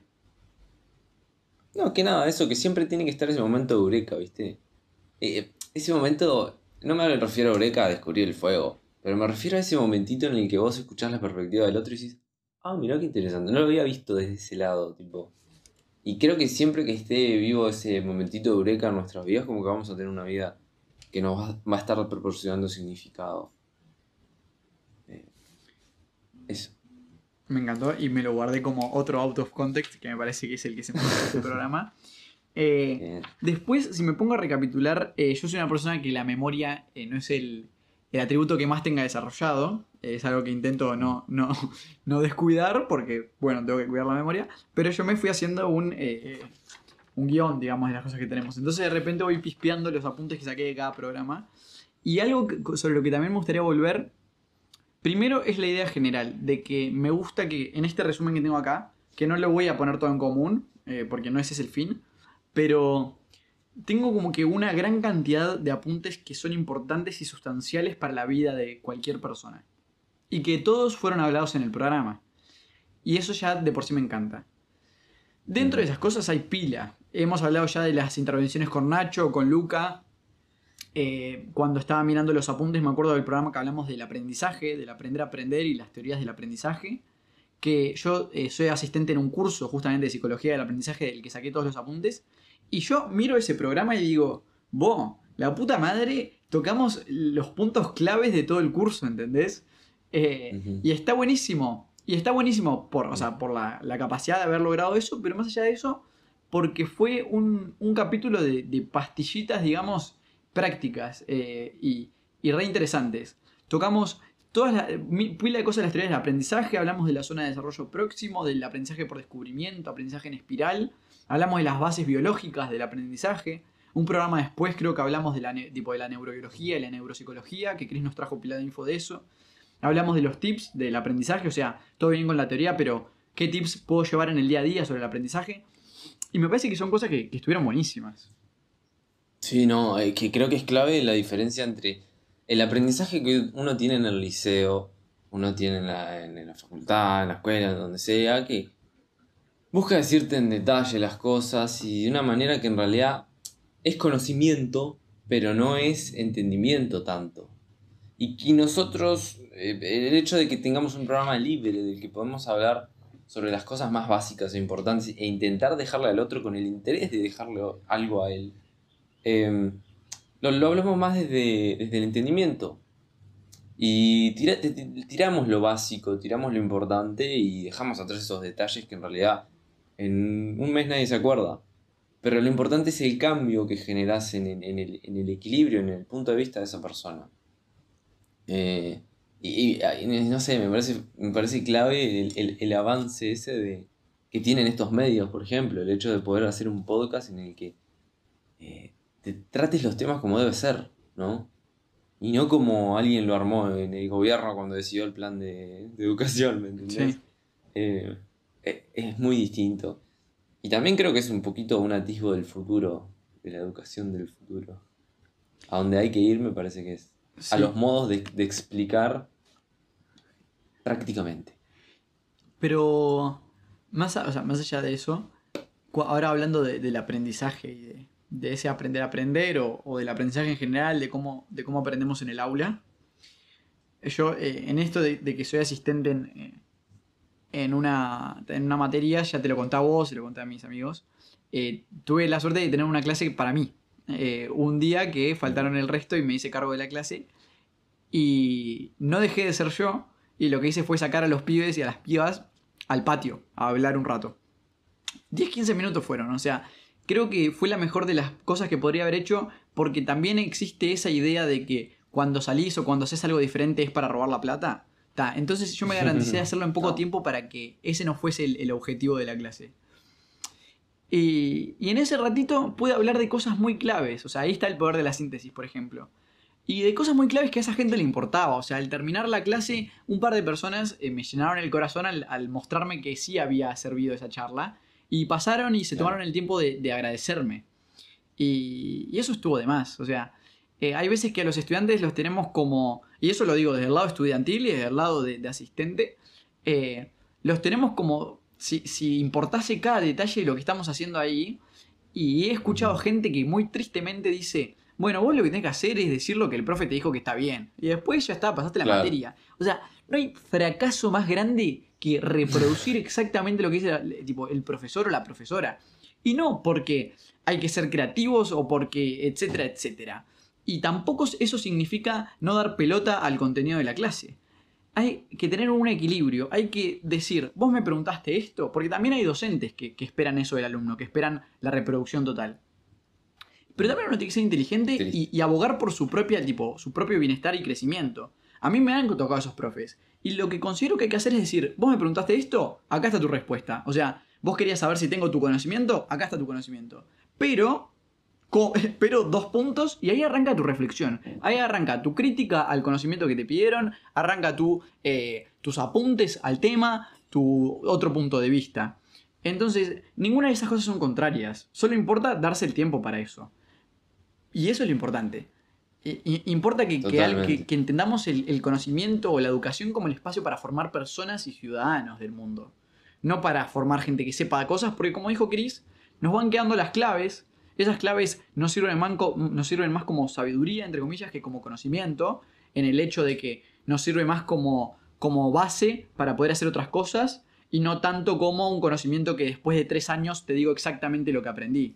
No, que nada, eso, que siempre tiene que estar ese momento de eureka, ¿viste? Eh, ese momento, no me refiero a eureka a descubrir el fuego, pero me refiero a ese momentito en el que vos escuchás la perspectiva del otro y decís, ah, mirá qué interesante, no lo había visto desde ese lado, tipo. Y creo que siempre que esté vivo ese momentito de eureka en nuestras vidas, como que vamos a tener una vida que nos va, a estar proporcionando significado. Eh, eso. Me encantó y me lo guardé como otro out of context, que me parece que es el que se me en este (laughs) programa. Eh, Eh, Después, si me pongo a recapitular, eh, yo soy una persona que la memoria eh, no es el, el atributo que más tenga desarrollado. Es algo que intento no, no, (laughs) no descuidar porque, bueno, tengo que cuidar la memoria. Pero yo me fui haciendo un, eh, un guion, digamos, de las cosas que tenemos. Entonces de repente voy pispeando los apuntes que saqué de cada programa. Y algo sobre lo que también me gustaría volver, primero es la idea general, de que me gusta que en este resumen que tengo acá, que no lo voy a poner todo en común, eh, porque no ese es el fin, pero tengo como que una gran cantidad de apuntes que son importantes y sustanciales para la vida de cualquier persona. Y que todos fueron hablados en el programa. Y eso ya de por sí me encanta. Dentro de esas cosas hay pila. Hemos hablado ya de las intervenciones con Nacho, con Luca. Eh, cuando estaba mirando los apuntes me acuerdo del programa que hablamos del aprendizaje, del aprender a aprender y las teorías del aprendizaje. Que yo eh, soy asistente en un curso justamente de psicología del aprendizaje del que saqué todos los apuntes. Y yo miro ese programa y digo, vos, la puta madre, tocamos los puntos claves de todo el curso, ¿entendés? Eh. Y está buenísimo. Y está buenísimo por, o sea, por la, la capacidad de haber logrado eso, pero más allá de eso, porque fue un, un capítulo de, de pastillitas, digamos, prácticas eh, y, y re interesantes. Tocamos todas las mi- pila de cosas de las teorías del aprendizaje, hablamos de la zona de desarrollo próximo, del aprendizaje por descubrimiento, aprendizaje en espiral, hablamos de las bases biológicas del aprendizaje. Un programa después creo que hablamos de la, tipo de la neurobiología y la neuropsicología, que Chris nos trajo pila de info de eso. Hablamos de los tips del aprendizaje, o sea, todo bien con la teoría, pero ¿qué tips puedo llevar en el día a día sobre el aprendizaje? Y me parece que son cosas que, que estuvieron buenísimas. Sí, no, eh, que creo que es clave la diferencia entre el aprendizaje que uno tiene en el liceo, uno tiene en la, en la facultad, en la escuela, donde sea, que busca decirte en detalle las cosas y de una manera que en realidad es conocimiento, pero no es entendimiento tanto. Y que nosotros, eh, el hecho de que tengamos un programa libre del que podemos hablar sobre las cosas más básicas e importantes e intentar dejarle al otro con el interés de dejarle algo a él, eh, lo, lo hablamos más desde, desde el entendimiento. Y tira- ti- ti- tiramos lo básico, tiramos lo importante y dejamos atrás esos detalles que en realidad en un mes nadie se acuerda. Pero lo importante es el cambio que generas en el, en el- equilibrio, en el punto de vista de esa persona. Eh, y no sé, me parece, me parece clave el, el- el avance ese de, que tienen estos medios, por ejemplo, el hecho de poder hacer un podcast en el que eh, te trates los temas como debe ser, ¿no? Y no como alguien lo armó en el gobierno cuando decidió el plan de, de educación, ¿me entendés? Sí. Eh, eh, es muy distinto. Y también creo que es un poquito un atisbo del futuro, de la educación del futuro. A donde hay que ir me parece que es a los modos de, de explicar prácticamente. Pero más, a- o sea, más allá de eso, ahora hablando de- del aprendizaje y de, de ese aprender a aprender o, o del aprendizaje en general, de cómo, de cómo aprendemos en el aula, yo eh, en esto de, que soy asistente en, eh, en, una, en una materia, ya te lo conté a vos, se lo conté a mis amigos, eh, tuve la suerte de tener una clase para mí. Un día que faltaron el resto y me hice cargo de la clase y no dejé de ser yo y lo que hice fue sacar a los pibes y a las pibas al patio a hablar un rato. 10-15 minutos fueron, o sea, creo que fue la mejor de las cosas que podría haber hecho porque también existe esa idea de que cuando salís o cuando haces algo diferente es para robar la plata. Ta, entonces yo me garanticé de (laughs) hacerlo en poco No. tiempo para que ese no fuese el, el objetivo de la clase. Y, y en ese ratito pude hablar de cosas muy claves. O sea, ahí está el poder de la síntesis, por ejemplo. Y de cosas muy claves que a esa gente le importaba. O sea, al terminar la clase, un par de personas eh, me llenaron el corazón al, al mostrarme que sí había servido esa charla. Y pasaron y se Claro. tomaron el tiempo de, de agradecerme. Y, y eso estuvo de más. O sea, eh, hay veces que a los estudiantes los tenemos como, y eso lo digo desde el lado estudiantil y desde el lado de, de asistente, eh, los tenemos como si, si importase cada detalle de lo que estamos haciendo ahí. Y he escuchado gente que muy tristemente dice, bueno, vos lo que tenés que hacer es decir lo que el profe te dijo que está bien. Y después ya está, pasaste la Claro. materia. O sea, no hay fracaso más grande que reproducir exactamente lo que dice la- tipo, el profesor o la profesora. Y no porque hay que ser creativos o porque, etcétera, etcétera. Y tampoco eso significa no dar pelota al contenido de la clase. Hay que tener un equilibrio, hay que decir, vos me preguntaste esto, porque también hay docentes que, que esperan eso del alumno, que esperan la reproducción total. Pero también uno tiene que ser inteligente y, y abogar por su propia, tipo, su propio bienestar y crecimiento. A mí me han tocado esos profes. Y lo que considero que hay que hacer es decir, vos me preguntaste esto, acá está tu respuesta. O sea, vos querías saber si tengo tu conocimiento, acá está tu conocimiento. Pero, (laughs) pero dos puntos y ahí arranca tu reflexión. Ahí arranca tu crítica al conocimiento que te pidieron, arranca tu, eh, tus apuntes al tema, tu otro punto de vista. Entonces, ninguna de esas cosas son contrarias. Solo importa darse el tiempo para eso. Y eso es lo importante. Importa que, que, al- Totalmente. que- que entendamos el, el conocimiento o la educación como el espacio para formar personas y ciudadanos del mundo. No para formar gente que sepa cosas, porque como dijo Chris, nos van quedando las claves. Esas claves no sirven, manco- nos sirven más como sabiduría, entre comillas, que como conocimiento, en el hecho de que nos sirve más como, como base para poder hacer otras cosas y no tanto como un conocimiento que después de tres años te digo exactamente lo que aprendí.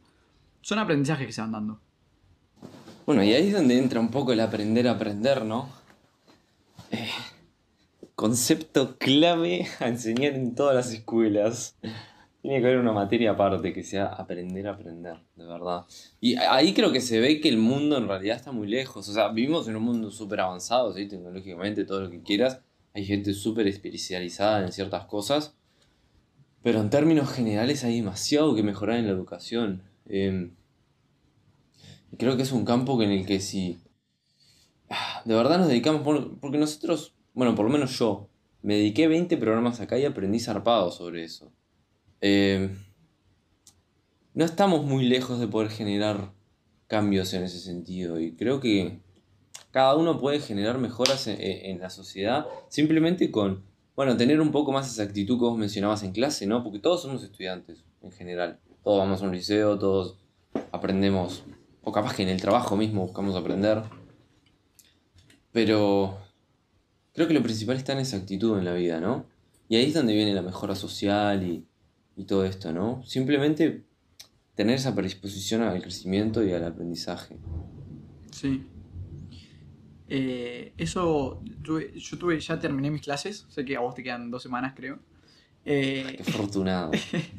Son aprendizajes que se van dando. Bueno, y ahí es donde entra un poco el aprender a aprender, ¿no? Eh, concepto clave a enseñar en todas las escuelas. Tiene que haber una materia aparte que sea aprender a aprender, de verdad. Y ahí creo que se ve que el mundo en realidad está muy lejos. O sea, vivimos en un mundo súper avanzado, ¿sí? Tecnológicamente, todo lo que quieras. Hay gente súper especializada en ciertas cosas. Pero en términos generales hay demasiado que mejorar en la educación. Y creo que es un campo en el que si ah, de verdad nos dedicamos, por- porque nosotros, bueno, por lo menos yo, me dediqué 20 programas acá y aprendí zarpado sobre eso. Eh, no estamos muy lejos de poder generar cambios en ese sentido y creo que cada uno puede generar mejoras en, en la sociedad simplemente con, bueno, tener un poco más esa actitud que vos mencionabas en clase, ¿no? Porque todos somos estudiantes en general. Todos vamos a un liceo, todos aprendemos, o capaz que en el trabajo mismo buscamos aprender. Pero creo que lo principal está en esa actitud en la vida, ¿no? Y ahí es donde viene la mejora social y, y todo esto, ¿no? Simplemente tener esa predisposición al crecimiento y al aprendizaje. Sí. Eh, eso, tuve- yo tuve, ya terminé mis clases, sé que a vos te quedan dos semanas creo. Eh, Qué afortunado.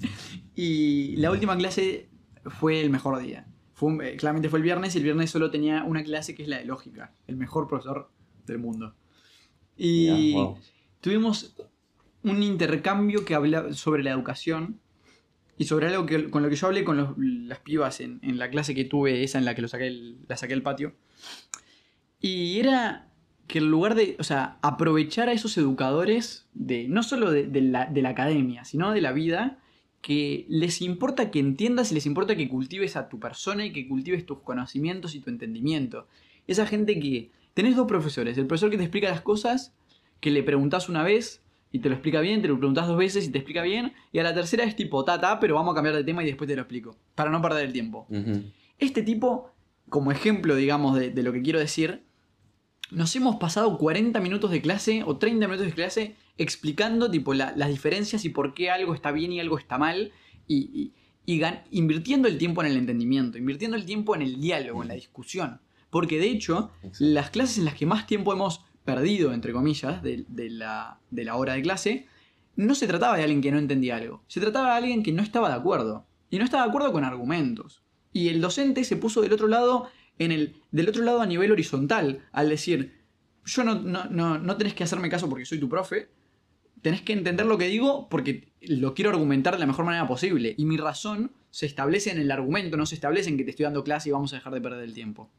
(laughs) y la última clase fue el mejor día. Fue un- eh, claramente fue el viernes y el viernes solo tenía una clase que es la de lógica, el mejor profesor del mundo. Y wow. tuvimos un intercambio que habla sobre la educación y sobre algo que, con lo que yo hablé con los- las pibas en, en la clase que tuve, esa en la que lo saqué el- la saqué del patio. Y era que en lugar de, o sea, aprovechar a esos educadores, de, no solo de, de la, de la academia, sino de la vida, que les importa que entiendas y les importa que cultives a tu persona y que cultives tus conocimientos y tu entendimiento. Esa gente que... Tenés dos profesores, el profesor que te explica las cosas, que le preguntás una vez y te lo explica bien, te lo preguntás dos veces y te explica bien, y a la tercera es tipo, tata, pero vamos a cambiar de tema y después te lo explico, para no perder el tiempo. Este tipo, como ejemplo, digamos, de, de lo que quiero decir, nos hemos pasado 40 minutos de clase o 30 minutos de clase explicando tipo, la- las diferencias y por qué algo está bien y algo está mal, y, y- invirtiendo el tiempo en el entendimiento, invirtiendo el tiempo en el diálogo, en la discusión. Porque de hecho, Exacto. las clases en las que más tiempo hemos perdido, entre comillas, de, de la, de la hora de clase, no se trataba de alguien que no entendía algo, se trataba de alguien que no estaba de acuerdo. y no está de acuerdo con argumentos. Y el docente se puso del otro lado, en el, del otro lado a nivel horizontal, al decir, yo no, no, no, no tenés que hacerme caso porque soy tu profe, tenés que entender lo que digo porque lo quiero argumentar de la mejor manera posible. Y mi razón se establece en el argumento, no se establece en que te estoy dando clase y vamos a dejar de perder el tiempo.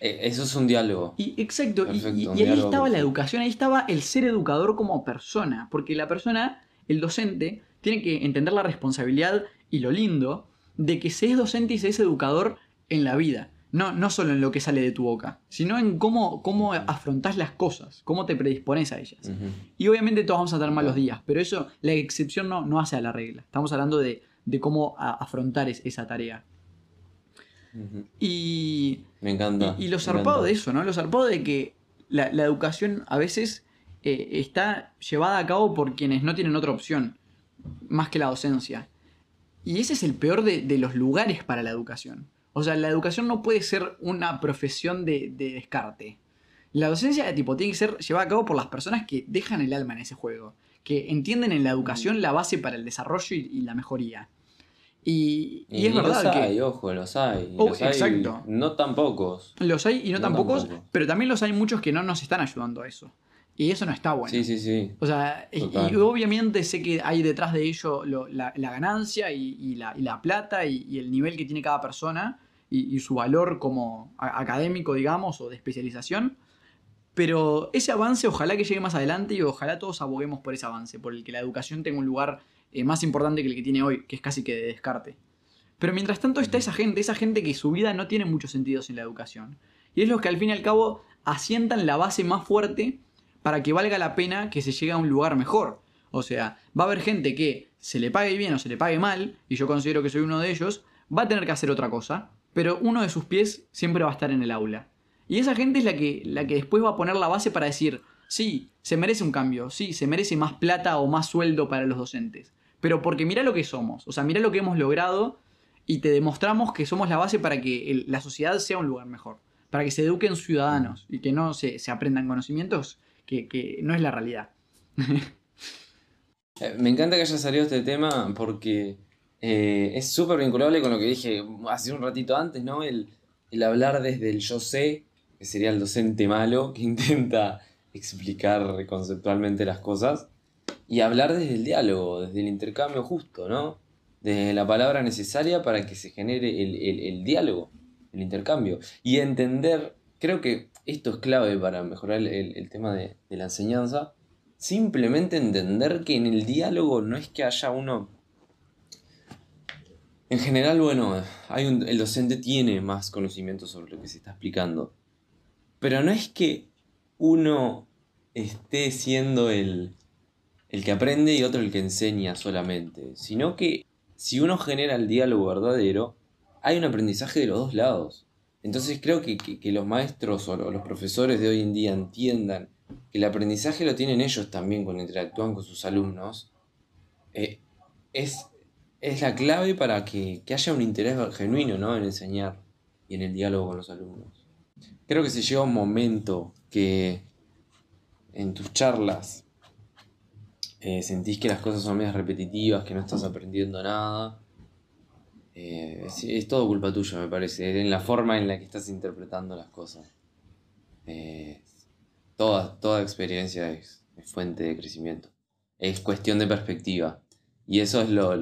Eh, Eso es un diálogo. Y, exacto, y- Perfecto, y, ahí estaba la educación, ahí estaba el ser educador como persona, porque la persona, el docente, tiene que entender la responsabilidad y lo lindo de que se es docente y se es educador en la vida. No, no solo en lo que sale de tu boca, sino en cómo, cómo afrontás las cosas, cómo te predispones a ellas. Y obviamente todos vamos a tener malos días, pero eso, la excepción no, no hace a la regla. Estamos hablando de, de cómo afrontar es- esa tarea. Y, Me encanta. y, y lo zarpado de eso, ¿no? Lo zarpado de que la, la educación a veces eh, está llevada a cabo por quienes no tienen otra opción, más que la docencia. Y ese es el peor de, de los lugares para la educación. O sea, la educación no puede ser una profesión de, de descarte. La docencia tipo, tiene que ser llevada a cabo por las personas que dejan el alma en ese juego, que entienden en la educación la base para el desarrollo y, y la mejoría. Y, y Y, es los verdad que... hay, ojo, los hay. Oh, los hay exacto. no tan pocos. Los hay y no, No tan pocos, tampoco. pero también los hay muchos que no nos están ayudando a eso. Y eso no está bueno. Sí, sí, sí. O sea, y, obviamente sé que hay detrás de ello lo- la, la ganancia y, y la, y la plata y el nivel que tiene cada persona y, y su valor como académico, digamos, o de especialización. Pero ese avance ojalá que llegue más adelante y ojalá todos aboguemos por ese avance, por el que la educación tenga un lugar eh, más importante que el que tiene hoy, que es casi que de descarte. Pero mientras tanto está esa gente, esa gente que su vida no tiene mucho sentido sin la educación. Y es los que al fin y al cabo asientan la base más fuerte para que valga la pena que se llegue a un lugar mejor. O sea, va a haber gente que se le pague bien o se le pague mal, y yo considero que soy uno de ellos, va a tener que hacer otra cosa, pero uno de sus pies siempre va a estar en el aula. Y esa gente es la que, la que después va a poner la base para decir, sí, se merece un cambio, sí, se merece más plata o más sueldo para los docentes. Pero porque mira lo que somos, o sea, mira lo que hemos logrado y te demostramos que somos la base para que la sociedad sea un lugar mejor, para que se eduquen ciudadanos y que no se, se aprendan conocimientos que, que no es la realidad. (laughs) Eh, Me encanta que haya salido este tema porque eh, es súper vinculable con lo que dije hace un ratito antes, ¿no? El, hablar desde el yo sé, que sería el docente malo que (laughs) intenta explicar conceptualmente las cosas, y hablar desde el diálogo, desde el intercambio justo, ¿no? Desde la palabra necesaria para que se genere el, diálogo, el intercambio. Y entender, creo que esto es clave para mejorar el tema de, de la enseñanza, simplemente entender que en el diálogo no es que haya uno... En general, bueno, el docente tiene más conocimiento sobre lo que se está explicando. Pero no es que uno esté siendo el, el que aprende y otro el que enseña solamente, sino que si uno genera el diálogo verdadero, hay un aprendizaje de los dos lados. Entonces creo que, que- los maestros o lo- los profesores de hoy en día entiendan que el aprendizaje lo tienen ellos también cuando interactúan con sus alumnos, eh, es, es la clave para que, que haya un interés genuino ¿no? en enseñar y en el diálogo con los alumnos. Creo que si llega un momento que en tus charlas eh, sentís que las cosas son medias repetitivas, que no estás aprendiendo nada, eh, es, todo culpa tuya, me parece, en la forma en la que estás interpretando las cosas. Eh, toda, toda experiencia es, fuente de crecimiento. Es cuestión de perspectiva. Y eso es lo,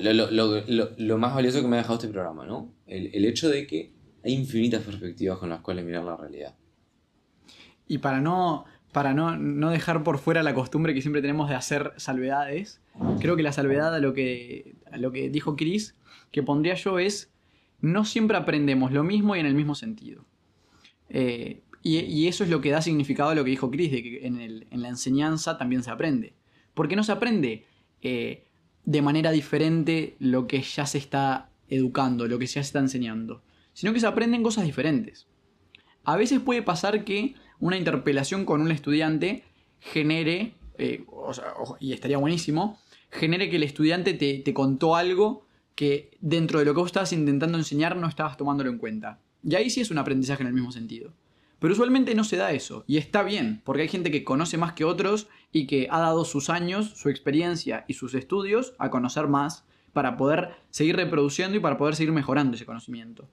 lo- lo- lo- lo- más valioso que me ha dejado este programa, ¿no? El, el hecho de que hay infinitas perspectivas con las cuales mirar la realidad. Y para no, para no, no dejar por fuera la costumbre que siempre tenemos de hacer salvedades, creo que la salvedad a lo que, lo que dijo Chris, que pondría yo es, no siempre aprendemos lo mismo y en el mismo sentido. Eh, y, y eso es lo que da significado a lo que dijo Chris, de que en, el- en la enseñanza también se aprende. Porque no se aprende eh, de manera diferente lo que ya se está educando, lo que ya se está enseñando, sino que se aprenden cosas diferentes. A veces puede pasar que una interpelación con un estudiante genere, eh, o sea, y estaría buenísimo, genere que el estudiante te, te contó algo que dentro de lo que vos estabas intentando enseñar no estabas tomándolo en cuenta. Y ahí sí es un aprendizaje en el mismo sentido. Pero usualmente no se da eso, y está bien, porque hay gente que conoce más que otros y que ha dado sus años, su experiencia y sus estudios a conocer más para poder seguir reproduciendo y para poder seguir mejorando ese conocimiento.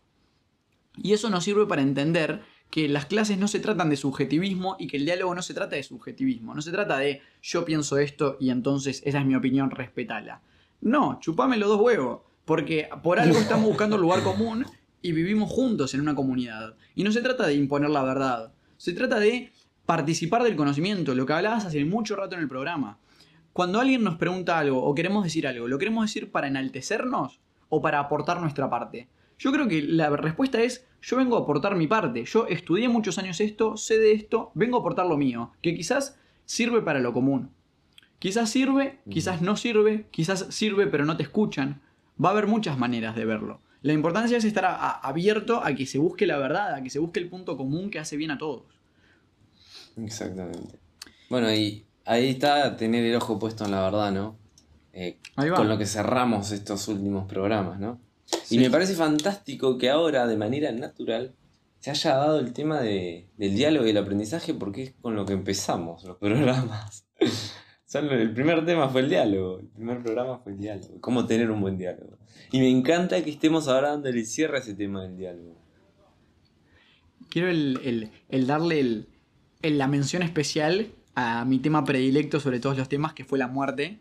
Y eso nos sirve para entender que las clases no se tratan de subjetivismo y que el diálogo no se trata de subjetivismo. No se trata de yo pienso esto y entonces esa es mi opinión, respetala. No, chupame los dos huevos. Porque por algo estamos buscando el lugar común y vivimos juntos en una comunidad. Y no se trata de imponer la verdad. Se trata de participar del conocimiento, lo que hablabas hace mucho rato en el programa. Cuando alguien nos pregunta algo o queremos decir algo, ¿lo queremos decir para enaltecernos o para aportar nuestra parte? Yo creo que la respuesta es, yo vengo a aportar mi parte. Yo estudié muchos años esto, sé de esto, vengo a aportar lo mío, que quizás sirve para lo común. Quizás sirve, quizás no sirve, quizás sirve pero no te escuchan. Va a haber muchas maneras de verlo. La importancia es estar a- a- abierto a que se busque la verdad, a que se busque el punto común que hace bien a todos. Exactamente. Bueno, y ahí está tener el ojo puesto en la verdad, ¿no? Eh, Ahí va. con lo que cerramos estos últimos programas, ¿no? Sí. Y me parece fantástico que ahora, de manera natural, se haya dado el tema de- del diálogo y el aprendizaje porque es con lo que empezamos los programas. (laughs) El primer tema fue el diálogo, el primer programa fue el diálogo, cómo tener un buen diálogo. Y me encanta que estemos ahora dándole cierre a ese tema del diálogo. Quiero el, el- el darle el- la mención especial a mi tema predilecto sobre todos los temas, que fue la muerte.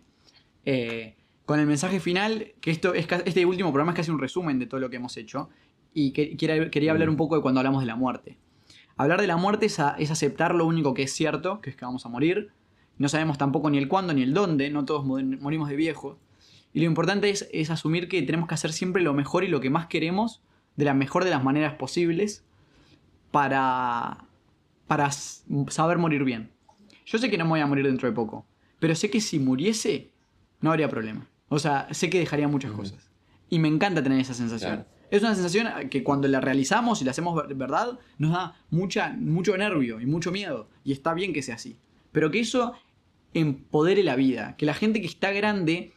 Eh, con el mensaje final, que esto es, este último programa es casi un resumen de todo lo que hemos hecho. Y que, quiera- quería hablar un poco de cuando hablamos de la muerte. Hablar de la muerte es, es aceptar lo único que es cierto, que es que vamos a morir. No sabemos tampoco ni el cuándo ni el dónde, no todos mo- morimos de viejo. Y lo importante es, es asumir que tenemos que hacer siempre lo mejor y lo que más queremos de la mejor de las maneras posibles para, para saber morir bien. Yo sé que no me voy a morir dentro de poco, pero sé que si muriese no habría problema. O sea, sé que dejaría muchas cosas. Y me encanta tener esa sensación. Claro. Es una sensación que cuando la realizamos y la hacemos ver- verdad, nos da mucha, mucho nervio y mucho miedo. Y está bien que sea así. Pero que eso empodere la vida. Que la gente que está grande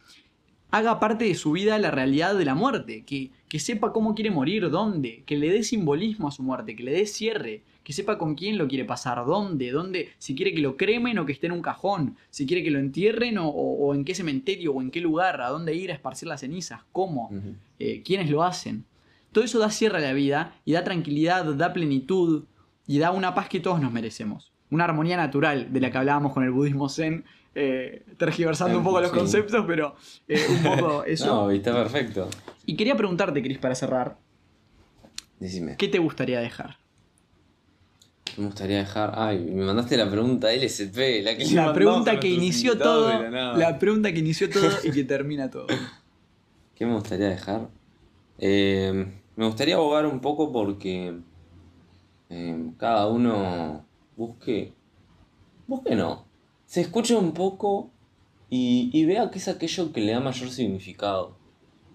haga parte de su vida la realidad de la muerte, que, que sepa cómo quiere morir, dónde, que le dé simbolismo a su muerte, que le dé cierre, que sepa con quién lo quiere pasar, dónde, dónde, si quiere que lo cremen o que esté en un cajón, si quiere que lo entierren o, o- o en qué cementerio o en qué lugar, a dónde ir a esparcir las cenizas, cómo, eh, quiénes lo hacen. Todo eso da cierre a la vida y da tranquilidad, da plenitud y da una paz que todos nos merecemos. Una armonía natural de la que hablábamos con el budismo zen, eh, tergiversando un poco los Sí. conceptos, pero eh, un poco (laughs) eso. No, está perfecto. Y quería preguntarte, Cris, para cerrar, Decime. ¿qué te gustaría dejar? Me gustaría dejar. Ay, me mandaste la pregunta LSP, la que La pregunta a que inició todo, la pregunta que inició todo y que termina todo. (laughs) ¿Qué me gustaría dejar? Eh, me gustaría abogar un poco porque eh, cada uno busque. Busque no. Se escuche un poco y, y vea qué es aquello que le da mayor significado.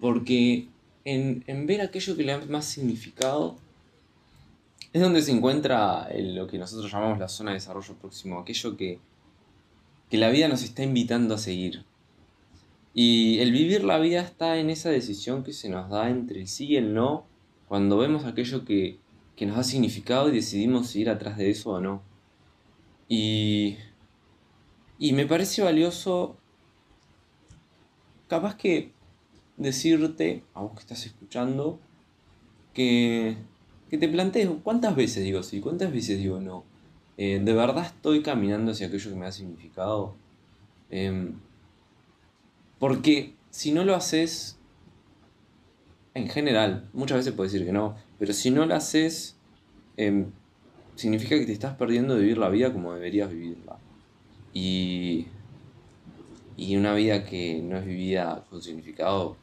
Porque en, en ver aquello que le da más significado es donde se encuentra lo que nosotros llamamos la zona de desarrollo próximo, aquello que, que la vida nos está invitando a seguir. Y el vivir la vida está en esa decisión que se nos da entre el sí y el no, cuando vemos aquello que, que nos da significado y decidimos ir atrás de eso o no. Y, y me parece valioso, capaz que decirte, a vos que estás escuchando, que, que te plantees cuántas veces digo sí, cuántas veces digo no. Eh, ¿De verdad estoy caminando hacia aquello que me da significado? Em, porque si no lo haces, en general, muchas veces puedes decir que no, pero si no lo haces, em, significa que te estás perdiendo de vivir la vida como deberías vivirla. Y, y una vida que no es vivida con significado,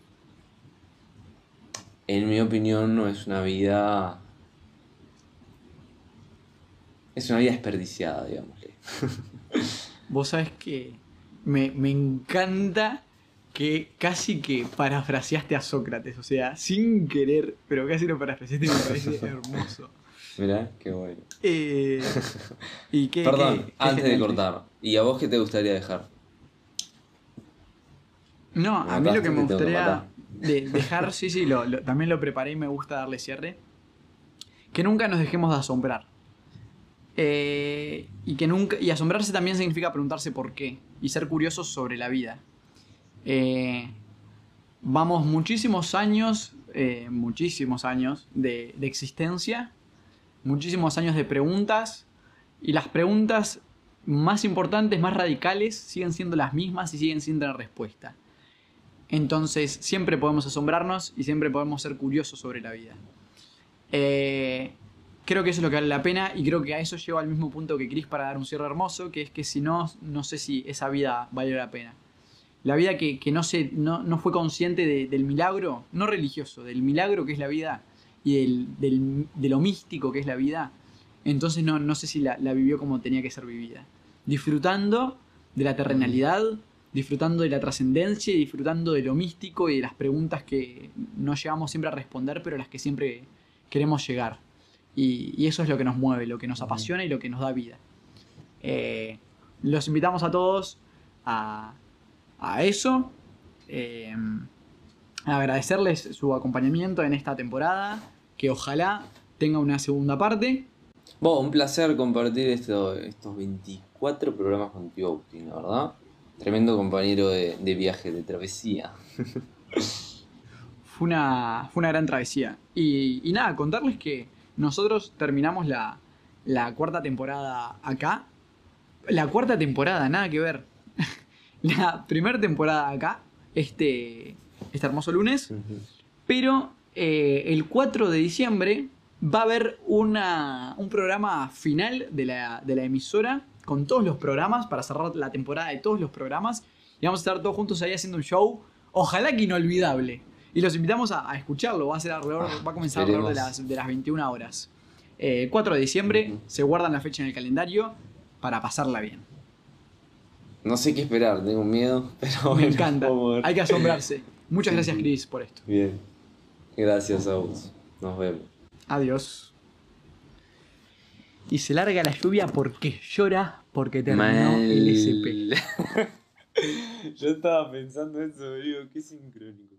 en mi opinión, no es una vida... Es una vida desperdiciada, digámosle. (laughs) Vos sabés que me, me encanta que casi que parafraseaste a Sócrates, o sea, sin querer, pero casi lo parafraseaste y me parece (laughs) hermoso. Mirá, qué bueno. Eh, y qué, Perdón, qué- qué antes de cortar. ¿Y a vos qué te gustaría dejar? No, Me a mí lo que me que gustaría de- dejar, sí, sí, lo- lo- también lo preparé y me gusta darle cierre. Que nunca nos dejemos de asombrar. Eh, y que nunca. Y asombrarse también significa preguntarse por qué. Y ser curiosos sobre la vida. Eh, vamos muchísimos años, eh, muchísimos años de, de existencia, muchísimos años de preguntas, y las preguntas más importantes, más radicales, siguen siendo las mismas y siguen sin tener respuesta. Entonces, siempre podemos asombrarnos y siempre podemos ser curiosos sobre la vida. Eh, creo que eso es lo que vale la pena y creo que a eso lleva al mismo punto que Chris para dar un cierre hermoso, que es que si no, no sé si esa vida vale la pena. La vida que, que no, se, no, no fue consciente de- del milagro, no religioso, del milagro que es la vida y del- de lo místico que es la vida, entonces no, no sé si la, la vivió como tenía que ser vivida. Disfrutando de la terrenalidad, disfrutando de la trascendencia y disfrutando de lo místico y de las preguntas que no llegamos siempre a responder, pero las que siempre queremos llegar. Y, y eso es lo que nos mueve, lo que nos apasiona y lo que nos da vida. Eh, los invitamos a todos a, a eso. eh, a agradecerles su acompañamiento en esta temporada, que ojalá tenga una segunda parte. Bueno, un placer compartir esto- estos 24 programas contigo, Agustín, la verdad. Tremendo compañero de, de viaje, de travesía. (laughs) Fue una, fue una gran travesía. Y, y nada, contarles que nosotros terminamos la, la cuarta temporada acá. La cuarta temporada, nada que ver. (laughs) la primera temporada acá, este, este hermoso lunes. Pero eh, el 4 de diciembre va a haber una, un programa final de la, de la emisora con todos los programas para cerrar la temporada de todos los programas. Y vamos a estar todos juntos ahí haciendo un show, ojalá que inolvidable. Y los invitamos a, a escucharlo, va a, ser alrededor, Ah, va a comenzar alrededor de las, de las 21 horas. Eh, 4 de diciembre, se guardan la fecha en el calendario para pasarla bien. No sé qué esperar, tengo miedo, (laughs) pero Me bueno, encanta, hay que asombrarse. Muchas gracias. Chris por esto. Bien. Gracias a vos. Nos vemos. Adiós. Y se larga la lluvia porque llora porque terminó el SP. (laughs) Yo estaba pensando eso, digo, qué sincrónico.